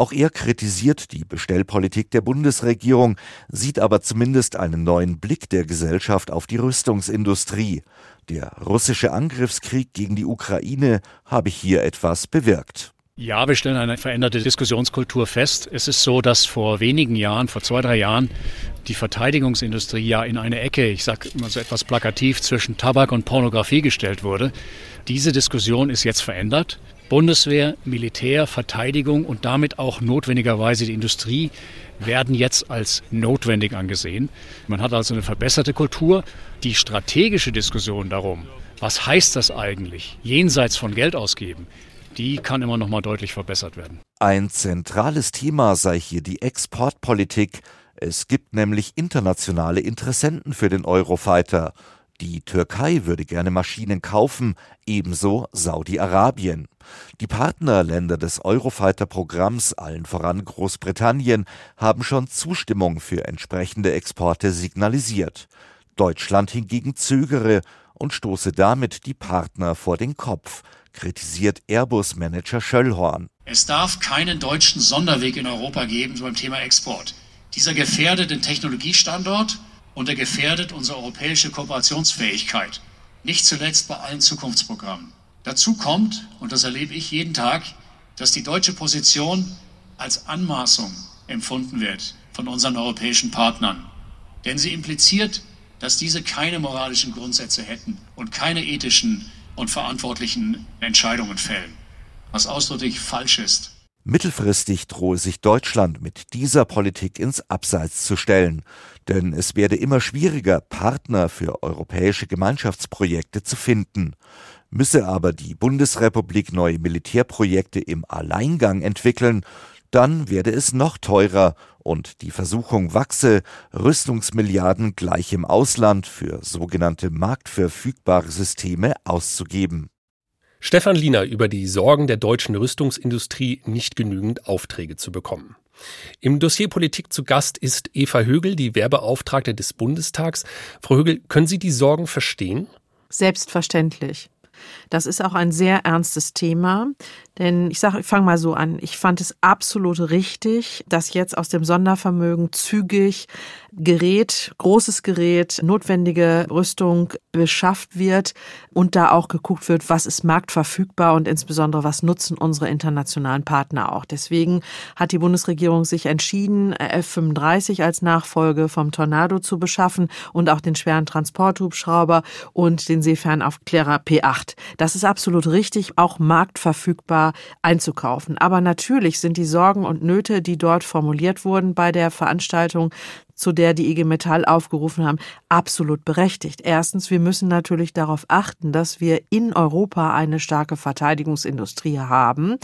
Auch er kritisiert die Bestellpolitik der Bundesregierung, sieht aber zumindest einen neuen Blick der Gesellschaft auf die Rüstungsindustrie. Der russische Angriffskrieg gegen die Ukraine habe hier etwas bewirkt. Ja, wir stellen eine veränderte Diskussionskultur fest. Es ist so, dass vor wenigen Jahren, vor zwei, drei Jahren, die Verteidigungsindustrie ja in eine Ecke, ich sage immer so etwas plakativ, zwischen Tabak und Pornografie gestellt wurde. Diese Diskussion ist jetzt verändert. Bundeswehr, Militär, Verteidigung und damit auch notwendigerweise die Industrie werden jetzt als notwendig angesehen. Man hat also eine verbesserte Kultur. Die strategische Diskussion darum, was heißt das eigentlich, jenseits von Geld ausgeben, die kann immer noch mal deutlich verbessert werden. Ein zentrales Thema sei hier die Exportpolitik. Es gibt nämlich internationale Interessenten für den Eurofighter. Die Türkei würde gerne Maschinen kaufen, ebenso Saudi-Arabien. Die Partnerländer des Eurofighter-Programms, allen voran Großbritannien, haben schon Zustimmung für entsprechende Exporte signalisiert. Deutschland hingegen zögere und stoße damit die Partner vor den Kopf, kritisiert Airbus-Manager Schöllhorn. Es darf keinen deutschen Sonderweg in Europa geben beim Thema Export. Dieser gefährdet den Technologiestandort und er gefährdet unsere europäische Kooperationsfähigkeit, nicht zuletzt bei allen Zukunftsprogrammen. Dazu kommt, und das erlebe ich jeden Tag, dass die deutsche Position als Anmaßung empfunden wird von unseren europäischen Partnern. Denn sie impliziert, dass diese keine moralischen Grundsätze hätten und keine ethischen und verantwortlichen Entscheidungen fällen, was ausdrücklich falsch ist. Mittelfristig drohe sich Deutschland mit dieser Politik ins Abseits zu stellen, denn es werde immer schwieriger, Partner für europäische Gemeinschaftsprojekte zu finden. Müsse aber die Bundesrepublik neue Militärprojekte im Alleingang entwickeln, dann werde es noch teurer und die Versuchung wachse, Rüstungsmilliarden gleich im Ausland für sogenannte marktverfügbare Systeme auszugeben. Stefan Liener über die Sorgen der deutschen Rüstungsindustrie, nicht genügend Aufträge zu bekommen. Im Dossier Politik zu Gast ist Eva Högel, die Werbeauftragte des Bundestags. Frau Högel, können Sie die Sorgen verstehen? Selbstverständlich. Das ist auch ein sehr ernstes Thema, denn ich sage, ich fange mal so an. Ich fand es absolut richtig, dass jetzt aus dem Sondervermögen zügig Gerät, großes Gerät, notwendige Rüstung beschafft wird und da auch geguckt wird, was ist marktverfügbar und insbesondere was nutzen unsere internationalen Partner auch. Deswegen hat die Bundesregierung sich entschieden, F-35 als Nachfolge vom Tornado zu beschaffen und auch den schweren Transporthubschrauber und den Seefernaufklärer P8. Das ist absolut richtig, auch marktverfügbar einzukaufen. Aber natürlich sind die Sorgen und Nöte, die dort formuliert wurden bei der Veranstaltung, zu der die IG Metall aufgerufen haben, absolut berechtigt. Erstens, wir müssen natürlich darauf achten, dass wir in Europa eine starke Verteidigungsindustrie haben,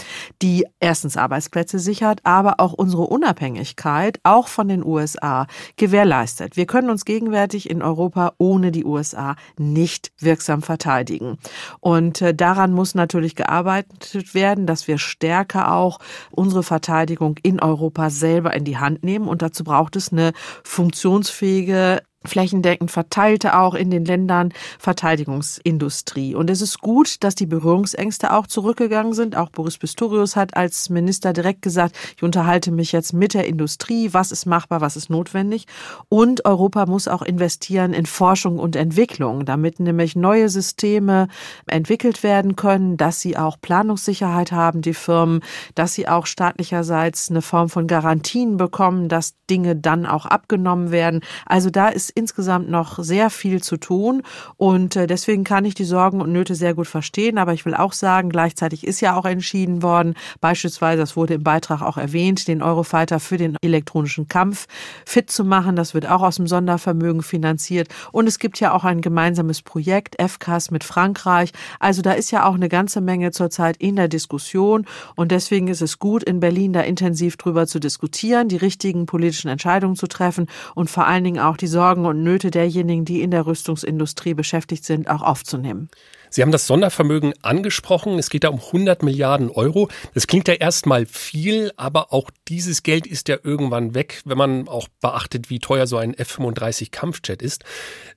die erstens Arbeitsplätze sichert, aber auch unsere Unabhängigkeit, auch von den USA, gewährleistet. Wir können uns gegenwärtig in Europa ohne die USA nicht wirksam verteidigen. Und äh, daran muss natürlich gearbeitet werden, dass wir stärker auch unsere Verteidigung in Europa selber in die Hand nehmen. Und dazu braucht es eine funktionsfähige flächendeckend verteilte auch in den Ländern Verteidigungsindustrie. Und es ist gut, dass die Berührungsängste auch zurückgegangen sind. Auch Boris Pistorius hat als Minister direkt gesagt, ich unterhalte mich jetzt mit der Industrie, was ist machbar, was ist notwendig. Und Europa muss auch investieren in Forschung und Entwicklung, damit nämlich neue Systeme entwickelt werden können, dass sie auch Planungssicherheit haben, die Firmen, dass sie auch staatlicherseits eine Form von Garantien bekommen, dass Dinge dann auch abgenommen werden. Also da ist insgesamt noch sehr viel zu tun und äh, deswegen kann ich die Sorgen und Nöte sehr gut verstehen. Aber ich will auch sagen, gleichzeitig ist ja auch entschieden worden, beispielsweise, das wurde im Beitrag auch erwähnt, den Eurofighter für den elektronischen Kampf fit zu machen. Das wird auch aus dem Sondervermögen finanziert. Und es gibt ja auch ein gemeinsames Projekt, FCAS mit Frankreich. Also da ist ja auch eine ganze Menge zurzeit in der Diskussion. Und deswegen ist es gut, in Berlin da intensiv drüber zu diskutieren, die richtigen politischen Entscheidungen zu treffen und vor allen Dingen auch die Sorgen und Nöte derjenigen, die in der Rüstungsindustrie beschäftigt sind, auch aufzunehmen. Sie haben das Sondervermögen angesprochen. Es geht da um 100 Milliarden Euro. Das klingt ja erstmal viel, aber auch dieses Geld ist ja irgendwann weg, wenn man auch beachtet, wie teuer so ein F-35 Kampfjet ist.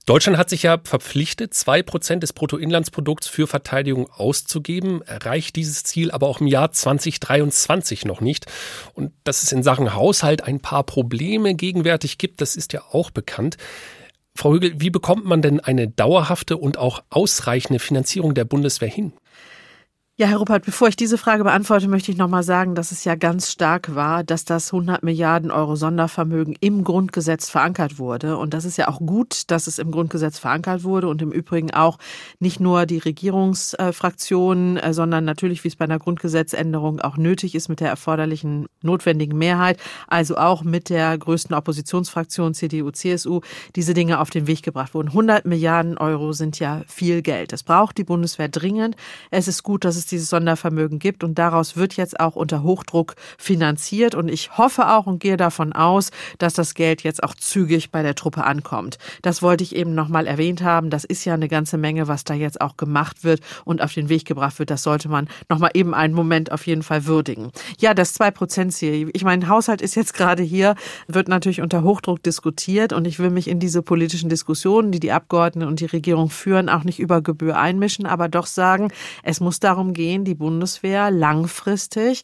Deutschland hat sich ja verpflichtet, zwei Prozent des Bruttoinlandsprodukts für Verteidigung auszugeben, erreicht dieses Ziel aber auch im Jahr 2023 noch nicht. Und dass es in Sachen Haushalt ein paar Probleme gegenwärtig gibt, das ist ja auch bekannt. Frau Hügel, wie bekommt man denn eine dauerhafte und auch ausreichende Finanzierung der Bundeswehr hin? Ja, Herr Ruppert, bevor ich diese Frage beantworte, möchte ich noch mal sagen, dass es ja ganz stark war, dass das 100 Milliarden Euro Sondervermögen im Grundgesetz verankert wurde. Und das ist ja auch gut, dass es im Grundgesetz verankert wurde und im Übrigen auch nicht nur die Regierungsfraktionen, äh, sondern natürlich, wie es bei einer Grundgesetzänderung auch nötig ist, mit der erforderlichen notwendigen Mehrheit, also auch mit der größten Oppositionsfraktion CDU, CSU, diese Dinge auf den Weg gebracht wurden. 100 Milliarden Euro sind ja viel Geld. Das braucht die Bundeswehr dringend. Es ist gut, dass es dieses Sondervermögen gibt und daraus wird jetzt auch unter Hochdruck finanziert und ich hoffe auch und gehe davon aus, dass das Geld jetzt auch zügig bei der Truppe ankommt. Das wollte ich eben nochmal erwähnt haben. Das ist ja eine ganze Menge, was da jetzt auch gemacht wird und auf den Weg gebracht wird. Das sollte man nochmal eben einen Moment auf jeden Fall würdigen. Ja, das 2-Prozent-Ziel. Ich meine, Haushalt ist jetzt gerade hier, wird natürlich unter Hochdruck diskutiert und ich will mich in diese politischen Diskussionen, die die Abgeordneten und die Regierung führen, auch nicht über Gebühr einmischen, aber doch sagen, es muss darum gehen, gehen, die Bundeswehr langfristig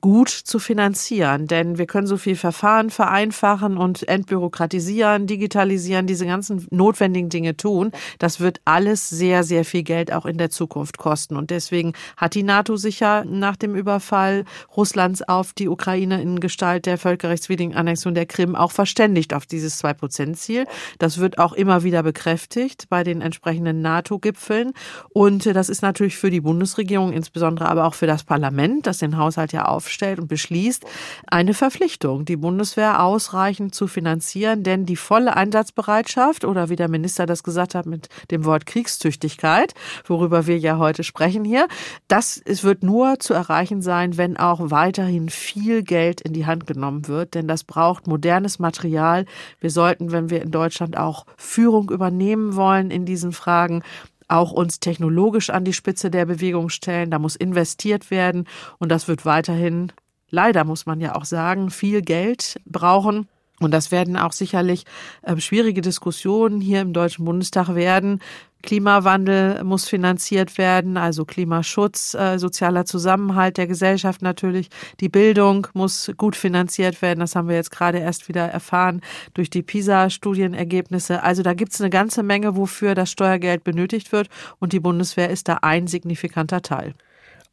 gut zu finanzieren. Denn wir können so viel Verfahren vereinfachen und entbürokratisieren, digitalisieren, diese ganzen notwendigen Dinge tun. Das wird alles sehr, sehr viel Geld auch in der Zukunft kosten. Und deswegen hat die NATO sich ja nach dem Überfall Russlands auf die Ukraine in Gestalt der völkerrechtswidrigen Annexion der Krim auch verständigt auf dieses Zwei-Prozent-Ziel. Das wird auch immer wieder bekräftigt bei den entsprechenden NATO-Gipfeln. Und das ist natürlich für die Bundesregierung, insbesondere aber auch für das Parlament, das den Haushalt ja auf aufstellt und beschließt, eine Verpflichtung, die Bundeswehr ausreichend zu finanzieren, denn die volle Einsatzbereitschaft oder wie der Minister das gesagt hat mit dem Wort Kriegstüchtigkeit, worüber wir ja heute sprechen hier, das wird nur zu erreichen sein, wenn auch weiterhin viel Geld in die Hand genommen wird, denn das braucht modernes Material. Wir sollten, wenn wir in Deutschland auch Führung übernehmen wollen in diesen Fragen, auch uns technologisch an die Spitze der Bewegung stellen. Da muss investiert werden und das wird weiterhin, leider muss man ja auch sagen, viel Geld brauchen. Und das werden auch sicherlich äh, schwierige Diskussionen hier im Deutschen Bundestag werden. Klimawandel muss finanziert werden, also Klimaschutz, äh, sozialer Zusammenhalt der Gesellschaft natürlich. Die Bildung muss gut finanziert werden. Das haben wir jetzt gerade erst wieder erfahren durch die PISA-Studienergebnisse. Also da gibt es eine ganze Menge, wofür das Steuergeld benötigt wird. Und die Bundeswehr ist da ein signifikanter Teil.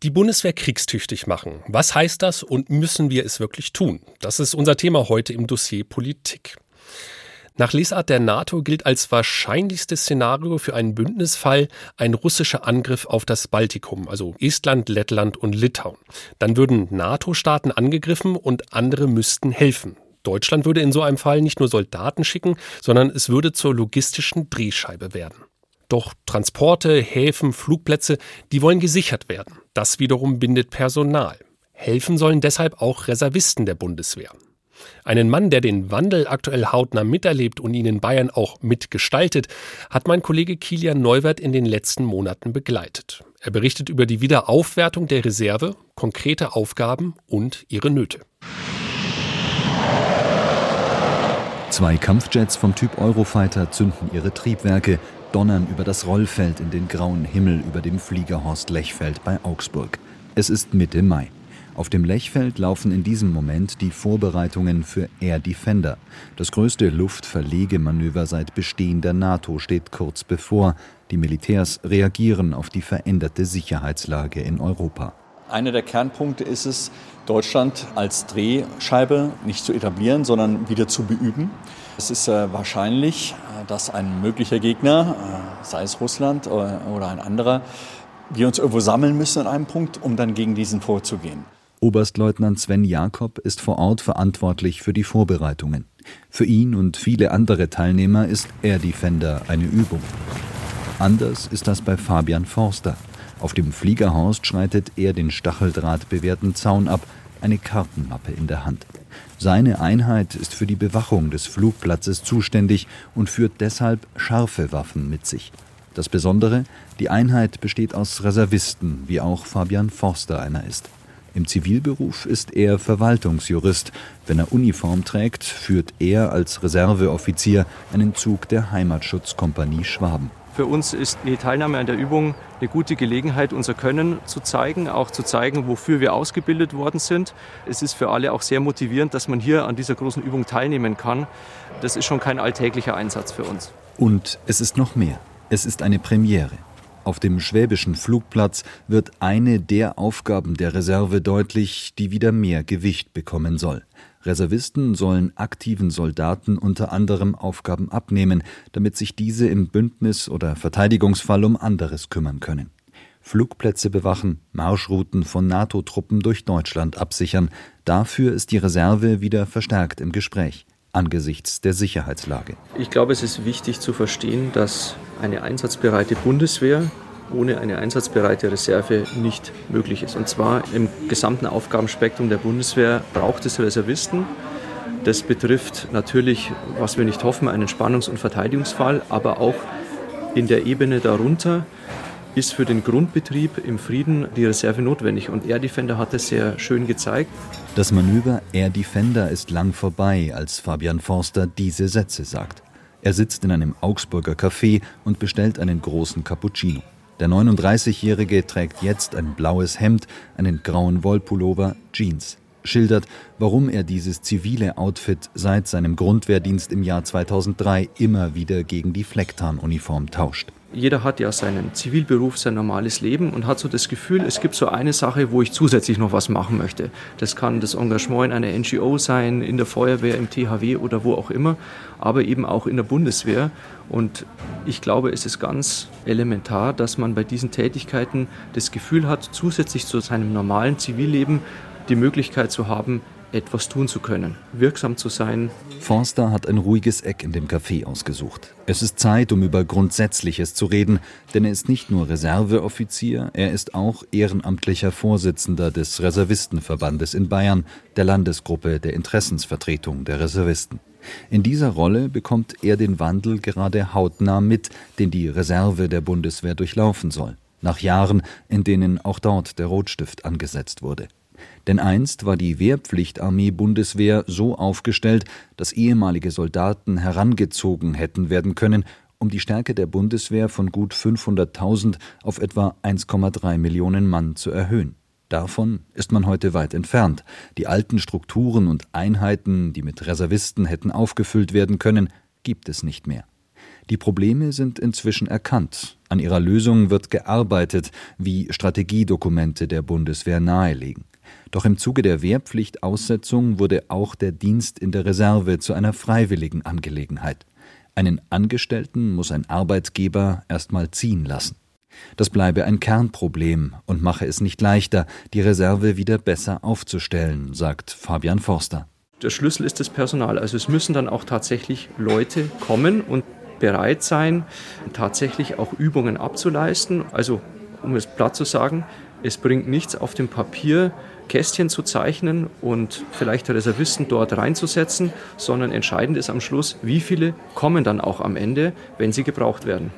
Die Bundeswehr kriegstüchtig machen. Was heißt das und müssen wir es wirklich tun? Das ist unser Thema heute im Dossier Politik. Nach Lesart der NATO gilt als wahrscheinlichstes Szenario für einen Bündnisfall ein russischer Angriff auf das Baltikum, also Estland, Lettland und Litauen. Dann würden NATO-Staaten angegriffen und andere müssten helfen. Deutschland würde in so einem Fall nicht nur Soldaten schicken, sondern es würde zur logistischen Drehscheibe werden. Doch Transporte, Häfen, Flugplätze, die wollen gesichert werden. Das wiederum bindet Personal. Helfen sollen deshalb auch Reservisten der Bundeswehr. Einen Mann, der den Wandel aktuell hautnah miterlebt und ihn in Bayern auch mitgestaltet, hat mein Kollege Kilian Neuwert in den letzten Monaten begleitet. Er berichtet über die Wiederaufwertung der Reserve, konkrete Aufgaben und ihre Nöte. Zwei Kampfjets vom Typ Eurofighter zünden ihre Triebwerke, donnern über das Rollfeld in den grauen Himmel über dem Fliegerhorst Lechfeld bei Augsburg. Es ist Mitte Mai. Auf dem Lechfeld laufen in diesem Moment die Vorbereitungen für Air Defender. Das größte Luftverlegemanöver seit Bestehen der NATO steht kurz bevor. Die Militärs reagieren auf die veränderte Sicherheitslage in Europa. Einer der Kernpunkte ist es, Deutschland als Drehscheibe nicht zu etablieren, sondern wieder zu beüben. Es ist äh, wahrscheinlich, äh, dass ein möglicher Gegner, äh, sei es Russland oder, oder ein anderer, wir uns irgendwo sammeln müssen an einem Punkt, um dann gegen diesen vorzugehen. Oberstleutnant Sven Jakob ist vor Ort verantwortlich für die Vorbereitungen. Für ihn und viele andere Teilnehmer ist Air Defender eine Übung. Anders ist das bei Fabian Forster. Auf dem Fliegerhorst schreitet er den stacheldrahtbewehrten Zaun ab, eine Kartenmappe in der Hand. Seine Einheit ist für die Bewachung des Flugplatzes zuständig und führt deshalb scharfe Waffen mit sich. Das Besondere, die Einheit besteht aus Reservisten, wie auch Fabian Forster einer ist. Im Zivilberuf ist er Verwaltungsjurist. Wenn er Uniform trägt, führt er als Reserveoffizier einen Zug der Heimatschutzkompanie Schwaben. Für uns ist die Teilnahme an der Übung eine gute Gelegenheit, unser Können zu zeigen, auch zu zeigen, wofür wir ausgebildet worden sind. Es ist für alle auch sehr motivierend, dass man hier an dieser großen Übung teilnehmen kann. Das ist schon kein alltäglicher Einsatz für uns. Und es ist noch mehr. Es ist eine Premiere. Auf dem schwäbischen Flugplatz wird eine der Aufgaben der Reserve deutlich, die wieder mehr Gewicht bekommen soll. Reservisten sollen aktiven Soldaten unter anderem Aufgaben abnehmen, damit sich diese im Bündnis oder Verteidigungsfall um anderes kümmern können. Flugplätze bewachen, Marschrouten von NATO-Truppen durch Deutschland absichern. Dafür ist die Reserve wieder verstärkt im Gespräch angesichts der Sicherheitslage. Ich glaube, es ist wichtig zu verstehen, dass eine einsatzbereite Bundeswehr ohne eine einsatzbereite Reserve nicht möglich ist. Und zwar im gesamten Aufgabenspektrum der Bundeswehr braucht es Reservisten. Das betrifft natürlich, was wir nicht hoffen, einen Spannungs- und Verteidigungsfall, aber auch in der Ebene darunter ist für den Grundbetrieb im Frieden die Reserve notwendig. Und Air Defender hat es sehr schön gezeigt. Das Manöver Air Defender ist lang vorbei, als Fabian Forster diese Sätze sagt. Er sitzt in einem Augsburger Café und bestellt einen großen Cappuccino. Der 39-Jährige trägt jetzt ein blaues Hemd, einen grauen Wollpullover, Jeans. Schildert, warum er dieses zivile Outfit seit seinem Grundwehrdienst im Jahr 2003 immer wieder gegen die Flecktarnuniform tauscht jeder hat ja seinen Zivilberuf, sein normales Leben und hat so das Gefühl, es gibt so eine Sache, wo ich zusätzlich noch was machen möchte. Das kann das Engagement in einer NGO sein, in der Feuerwehr, im THW oder wo auch immer, aber eben auch in der Bundeswehr. Und ich glaube, es ist ganz elementar, dass man bei diesen Tätigkeiten das Gefühl hat, zusätzlich zu seinem normalen Zivilleben die Möglichkeit zu haben, etwas tun zu können, wirksam zu sein. Forster hat ein ruhiges Eck in dem Café ausgesucht. Es ist Zeit, um über Grundsätzliches zu reden, denn er ist nicht nur Reserveoffizier, er ist auch ehrenamtlicher Vorsitzender des Reservistenverbandes in Bayern, der Landesgruppe der Interessensvertretung der Reservisten. In dieser Rolle bekommt er den Wandel gerade hautnah mit, den die Reserve der Bundeswehr durchlaufen soll, nach Jahren, in denen auch dort der Rotstift angesetzt wurde. Denn einst war die Wehrpflichtarmee Bundeswehr so aufgestellt, dass ehemalige Soldaten herangezogen hätten werden können, um die Stärke der Bundeswehr von gut 500.000 auf etwa 1,3 Millionen Mann zu erhöhen. Davon ist man heute weit entfernt. Die alten Strukturen und Einheiten, die mit Reservisten hätten aufgefüllt werden können, gibt es nicht mehr. Die Probleme sind inzwischen erkannt. An ihrer Lösung wird gearbeitet, wie Strategiedokumente der Bundeswehr nahelegen. Doch im Zuge der Wehrpflichtaussetzung wurde auch der Dienst in der Reserve zu einer freiwilligen Angelegenheit. Einen Angestellten muss ein Arbeitgeber erst mal ziehen lassen. Das bleibe ein Kernproblem und mache es nicht leichter, die Reserve wieder besser aufzustellen, sagt Fabian Forster. Der Schlüssel ist das Personal. Also es müssen dann auch tatsächlich Leute kommen und bereit sein, tatsächlich auch Übungen abzuleisten. Also um es platt zu sagen, es bringt nichts auf dem Papier, Kästchen zu zeichnen und vielleicht Reservisten dort reinzusetzen, sondern entscheidend ist am Schluss, wie viele kommen dann auch am Ende, wenn sie gebraucht werden.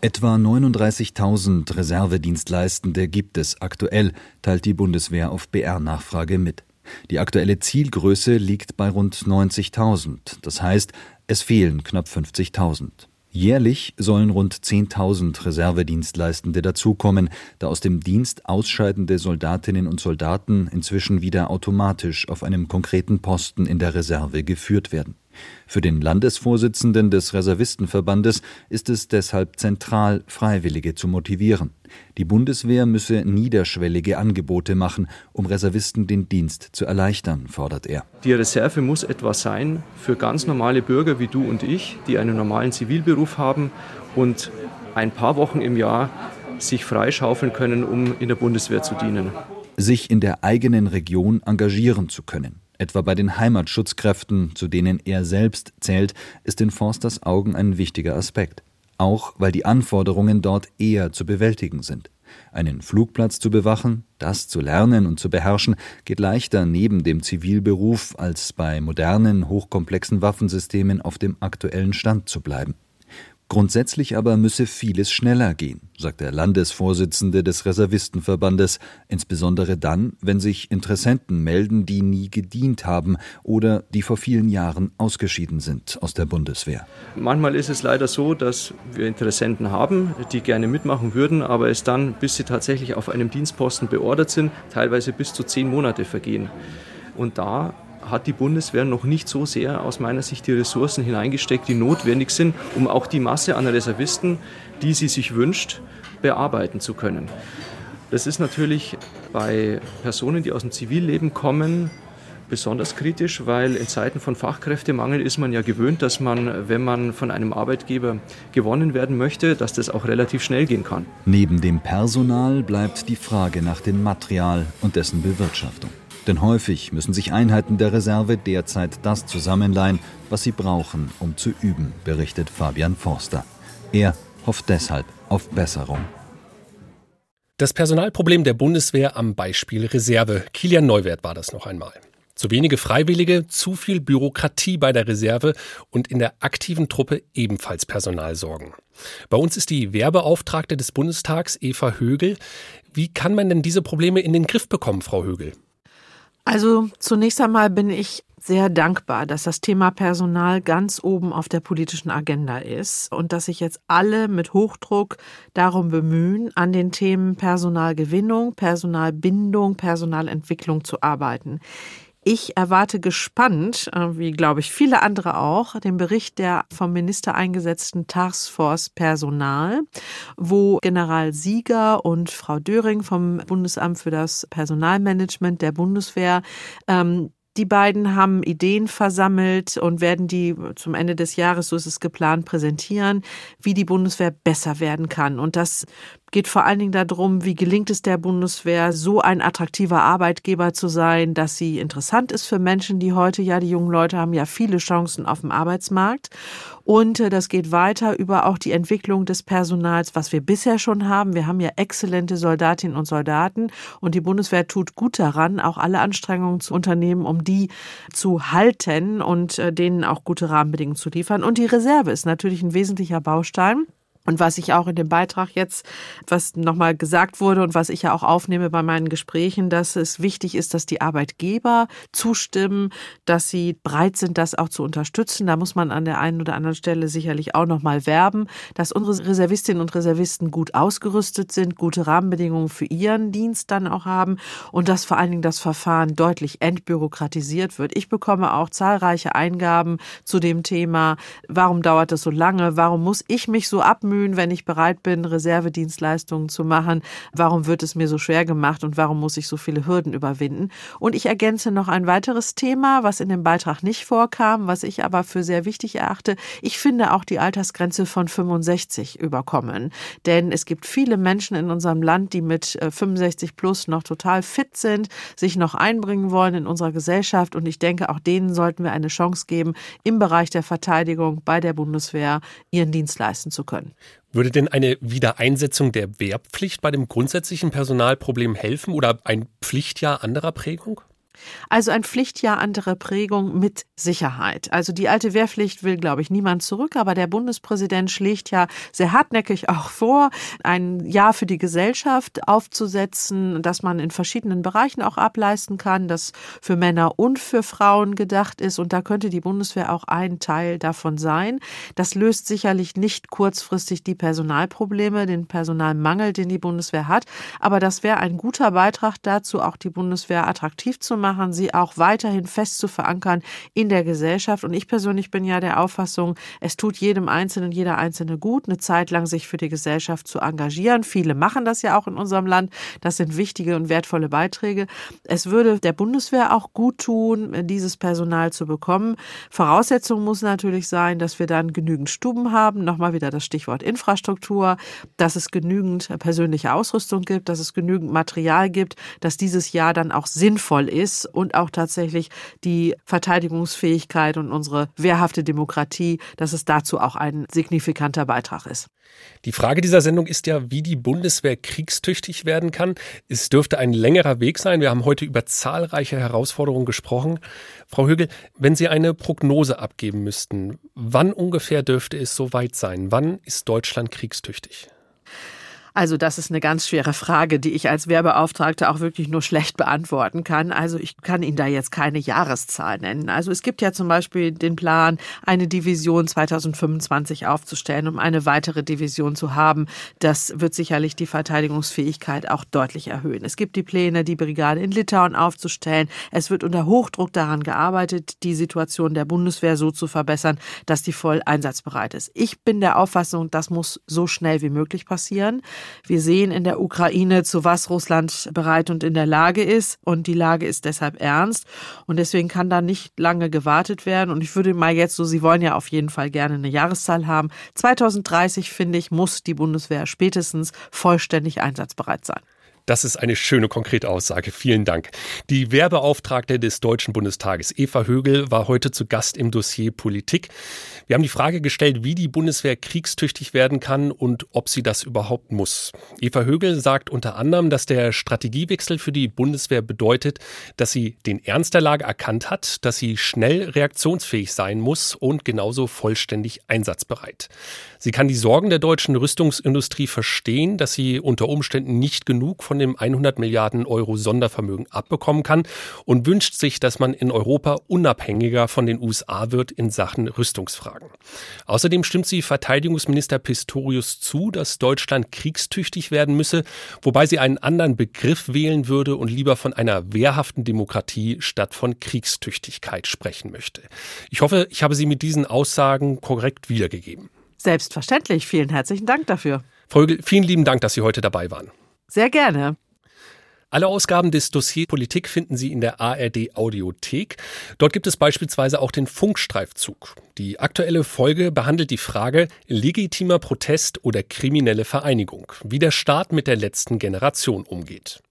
Etwa 39.000 Reservedienstleistende gibt es aktuell, teilt die Bundeswehr auf BR-Nachfrage mit. Die aktuelle Zielgröße liegt bei rund 90.000, das heißt, es fehlen knapp 50.000. Jährlich sollen rund 10.000 Reservedienstleistende dazukommen, da aus dem Dienst ausscheidende Soldatinnen und Soldaten inzwischen wieder automatisch auf einem konkreten Posten in der Reserve geführt werden. Für den Landesvorsitzenden des Reservistenverbandes ist es deshalb zentral, Freiwillige zu motivieren. Die Bundeswehr müsse niederschwellige Angebote machen, um Reservisten den Dienst zu erleichtern, fordert er. Die Reserve muss etwas sein für ganz normale Bürger wie du und ich, die einen normalen Zivilberuf haben und ein paar Wochen im Jahr sich freischaufeln können, um in der Bundeswehr zu dienen. Sich in der eigenen Region engagieren zu können. Etwa bei den Heimatschutzkräften, zu denen er selbst zählt, ist in Forsters Augen ein wichtiger Aspekt. Auch weil die Anforderungen dort eher zu bewältigen sind. Einen Flugplatz zu bewachen, das zu lernen und zu beherrschen, geht leichter neben dem Zivilberuf, als bei modernen, hochkomplexen Waffensystemen auf dem aktuellen Stand zu bleiben. Grundsätzlich aber müsse vieles schneller gehen, sagt der Landesvorsitzende des Reservistenverbandes, insbesondere dann, wenn sich Interessenten melden, die nie gedient haben oder die vor vielen Jahren ausgeschieden sind aus der Bundeswehr. Manchmal ist es leider so, dass wir Interessenten haben, die gerne mitmachen würden, aber es dann, bis sie tatsächlich auf einem Dienstposten beordert sind, teilweise bis zu zehn Monate vergehen. Und da hat die Bundeswehr noch nicht so sehr aus meiner Sicht die Ressourcen hineingesteckt, die notwendig sind, um auch die Masse an Reservisten, die sie sich wünscht, bearbeiten zu können. Das ist natürlich bei Personen, die aus dem Zivilleben kommen, besonders kritisch, weil in Zeiten von Fachkräftemangel ist man ja gewöhnt, dass man, wenn man von einem Arbeitgeber gewonnen werden möchte, dass das auch relativ schnell gehen kann. Neben dem Personal bleibt die Frage nach dem Material und dessen Bewirtschaftung. Denn häufig müssen sich Einheiten der Reserve derzeit das zusammenleihen, was sie brauchen, um zu üben, berichtet Fabian Forster. Er hofft deshalb auf Besserung. Das Personalproblem der Bundeswehr am Beispiel Reserve. Kilian Neuwert war das noch einmal. Zu wenige Freiwillige, zu viel Bürokratie bei der Reserve und in der aktiven Truppe ebenfalls Personalsorgen. Bei uns ist die Wehrbeauftragte des Bundestags Eva Högel. Wie kann man denn diese Probleme in den Griff bekommen, Frau Högel? Also zunächst einmal bin ich sehr dankbar, dass das Thema Personal ganz oben auf der politischen Agenda ist und dass sich jetzt alle mit Hochdruck darum bemühen, an den Themen Personalgewinnung, Personalbindung, Personalentwicklung zu arbeiten. Ich erwarte gespannt, äh, wie glaube ich viele andere auch, den Bericht der vom Minister eingesetzten Taskforce Personal, wo General Sieger und Frau Döring vom Bundesamt für das Personalmanagement der Bundeswehr ähm, die beiden haben Ideen versammelt und werden die zum Ende des Jahres, so ist es geplant, präsentieren, wie die Bundeswehr besser werden kann. Und das geht vor allen Dingen darum, wie gelingt es der Bundeswehr, so ein attraktiver Arbeitgeber zu sein, dass sie interessant ist für Menschen, die heute ja, die jungen Leute haben ja viele Chancen auf dem Arbeitsmarkt. Und äh, das geht weiter über auch die Entwicklung des Personals, was wir bisher schon haben. Wir haben ja exzellente Soldatinnen und Soldaten und die Bundeswehr tut gut daran, auch alle Anstrengungen zu unternehmen, um die zu halten und äh, denen auch gute Rahmenbedingungen zu liefern. Und die Reserve ist natürlich ein wesentlicher Baustein. Und was ich auch in dem Beitrag jetzt, was nochmal gesagt wurde und was ich ja auch aufnehme bei meinen Gesprächen, dass es wichtig ist, dass die Arbeitgeber zustimmen, dass sie bereit sind, das auch zu unterstützen. Da muss man an der einen oder anderen Stelle sicherlich auch nochmal werben, dass unsere Reservistinnen und Reservisten gut ausgerüstet sind, gute Rahmenbedingungen für ihren Dienst dann auch haben und dass vor allen Dingen das Verfahren deutlich entbürokratisiert wird. Ich bekomme auch zahlreiche Eingaben zu dem Thema, warum dauert das so lange, warum muss ich mich so abmühen, bemühen, wenn ich bereit bin, Reservedienstleistungen zu machen? Warum wird es mir so schwer gemacht und warum muss ich so viele Hürden überwinden? Und ich ergänze noch ein weiteres Thema, was in dem Beitrag nicht vorkam, was ich aber für sehr wichtig erachte. Ich finde auch die Altersgrenze von 65 überkommen. Denn es gibt viele Menschen in unserem Land, die mit 65 äh, plus noch total fit sind, sich noch einbringen wollen in unserer Gesellschaft. Und ich denke, auch denen sollten wir eine Chance geben, im Bereich der Verteidigung bei der Bundeswehr ihren Dienst leisten zu können. Würde denn eine Wiedereinsetzung der Wehrpflicht bei dem grundsätzlichen Personalproblem helfen oder ein Pflichtjahr anderer Prägung? Also ein Pflichtjahr andere Prägung mit Sicherheit. Also die alte Wehrpflicht will, glaube ich, niemand zurück, aber der Bundespräsident schlägt ja sehr hartnäckig auch vor, ein Jahr für die Gesellschaft aufzusetzen, dass man in verschiedenen Bereichen auch ableisten kann, das für Männer und für Frauen gedacht ist. Und da könnte die Bundeswehr auch ein Teil davon sein. Das löst sicherlich nicht kurzfristig die Personalprobleme, den Personalmangel, den die Bundeswehr hat. Aber das wäre ein guter Beitrag dazu, auch die Bundeswehr attraktiv zu machen machen, sie auch weiterhin fest zu verankern in der Gesellschaft. Und ich persönlich bin ja der Auffassung, es tut jedem Einzelnen, jeder Einzelne gut, eine Zeit lang sich für die Gesellschaft zu engagieren. Viele machen das ja auch in unserem Land. Das sind wichtige und wertvolle Beiträge. Es würde der Bundeswehr auch gut tun, dieses Personal zu bekommen. Voraussetzung muss natürlich sein, dass wir dann genügend Stuben haben. Nochmal wieder das Stichwort Infrastruktur, dass es genügend persönliche Ausrüstung gibt, dass es genügend Material gibt, dass dieses Jahr dann auch sinnvoll ist ist und auch tatsächlich die Verteidigungsfähigkeit und unsere wehrhafte Demokratie, dass es dazu auch ein signifikanter Beitrag ist. Die Frage dieser Sendung ist ja, wie die Bundeswehr kriegstüchtig werden kann. Es dürfte ein längerer Weg sein. Wir haben heute über zahlreiche Herausforderungen gesprochen. Frau Högel, wenn Sie eine Prognose abgeben müssten, wann ungefähr dürfte es soweit sein? Wann ist Deutschland kriegstüchtig? Also das ist eine ganz schwere Frage, die ich als Wehrbeauftragte auch wirklich nur schlecht beantworten kann. Also ich kann Ihnen da jetzt keine Jahreszahl nennen. Also es gibt ja zum Beispiel den Plan, eine Division 2025 aufzustellen, um eine weitere Division zu haben. Das wird sicherlich die Verteidigungsfähigkeit auch deutlich erhöhen. Es gibt die Pläne, die Brigade in Litauen aufzustellen. Es wird unter Hochdruck daran gearbeitet, die Situation der Bundeswehr so zu verbessern, dass die voll einsatzbereit ist. Ich bin der Auffassung, das muss so schnell wie möglich passieren. Wir sehen in der Ukraine, zu was Russland bereit und in der Lage ist. Und die Lage ist deshalb ernst. Und deswegen kann da nicht lange gewartet werden. Und ich würde mal jetzt so, Sie wollen ja auf jeden Fall gerne eine Jahreszahl haben. 2030, finde ich, muss die Bundeswehr spätestens vollständig einsatzbereit sein. Das ist eine schöne konkrete Aussage. Vielen Dank. Die Wehrbeauftragte des Deutschen Bundestages, Eva Högel, war heute zu Gast im Dossier Politik. Wir haben die Frage gestellt, wie die Bundeswehr kriegstüchtig werden kann und ob sie das überhaupt muss. Eva Högel sagt unter anderem, dass der Strategiewechsel für die Bundeswehr bedeutet, dass sie den Ernst der Lage erkannt hat, dass sie schnell reaktionsfähig sein muss und genauso vollständig einsatzbereit. Sie kann die Sorgen der deutschen Rüstungsindustrie verstehen, dass sie unter Umständen nicht genug von dem 100 Milliarden Euro Sondervermögen abbekommen kann und wünscht sich, dass man in Europa unabhängiger von den USA wird in Sachen Rüstungsfragen. Außerdem stimmt sie Verteidigungsminister Pistorius zu, dass Deutschland kriegstüchtig werden müsse, wobei sie einen anderen Begriff wählen würde und lieber von einer wehrhaften Demokratie statt von Kriegstüchtigkeit sprechen möchte. Ich hoffe, ich habe sie mit diesen Aussagen korrekt wiedergegeben. Selbstverständlich. Vielen herzlichen Dank dafür. Högel, vielen lieben Dank, dass Sie heute dabei waren. Sehr gerne. Alle Ausgaben des Dossier Politik finden Sie in der ARD Audiothek. Dort gibt es beispielsweise auch den Funkstreifzug. Die aktuelle Folge behandelt die Frage legitimer Protest oder kriminelle Vereinigung, wie der Staat mit der letzten Generation umgeht.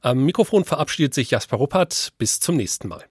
Am Mikrofon verabschiedet sich Jasper Ruppert. Bis zum nächsten Mal.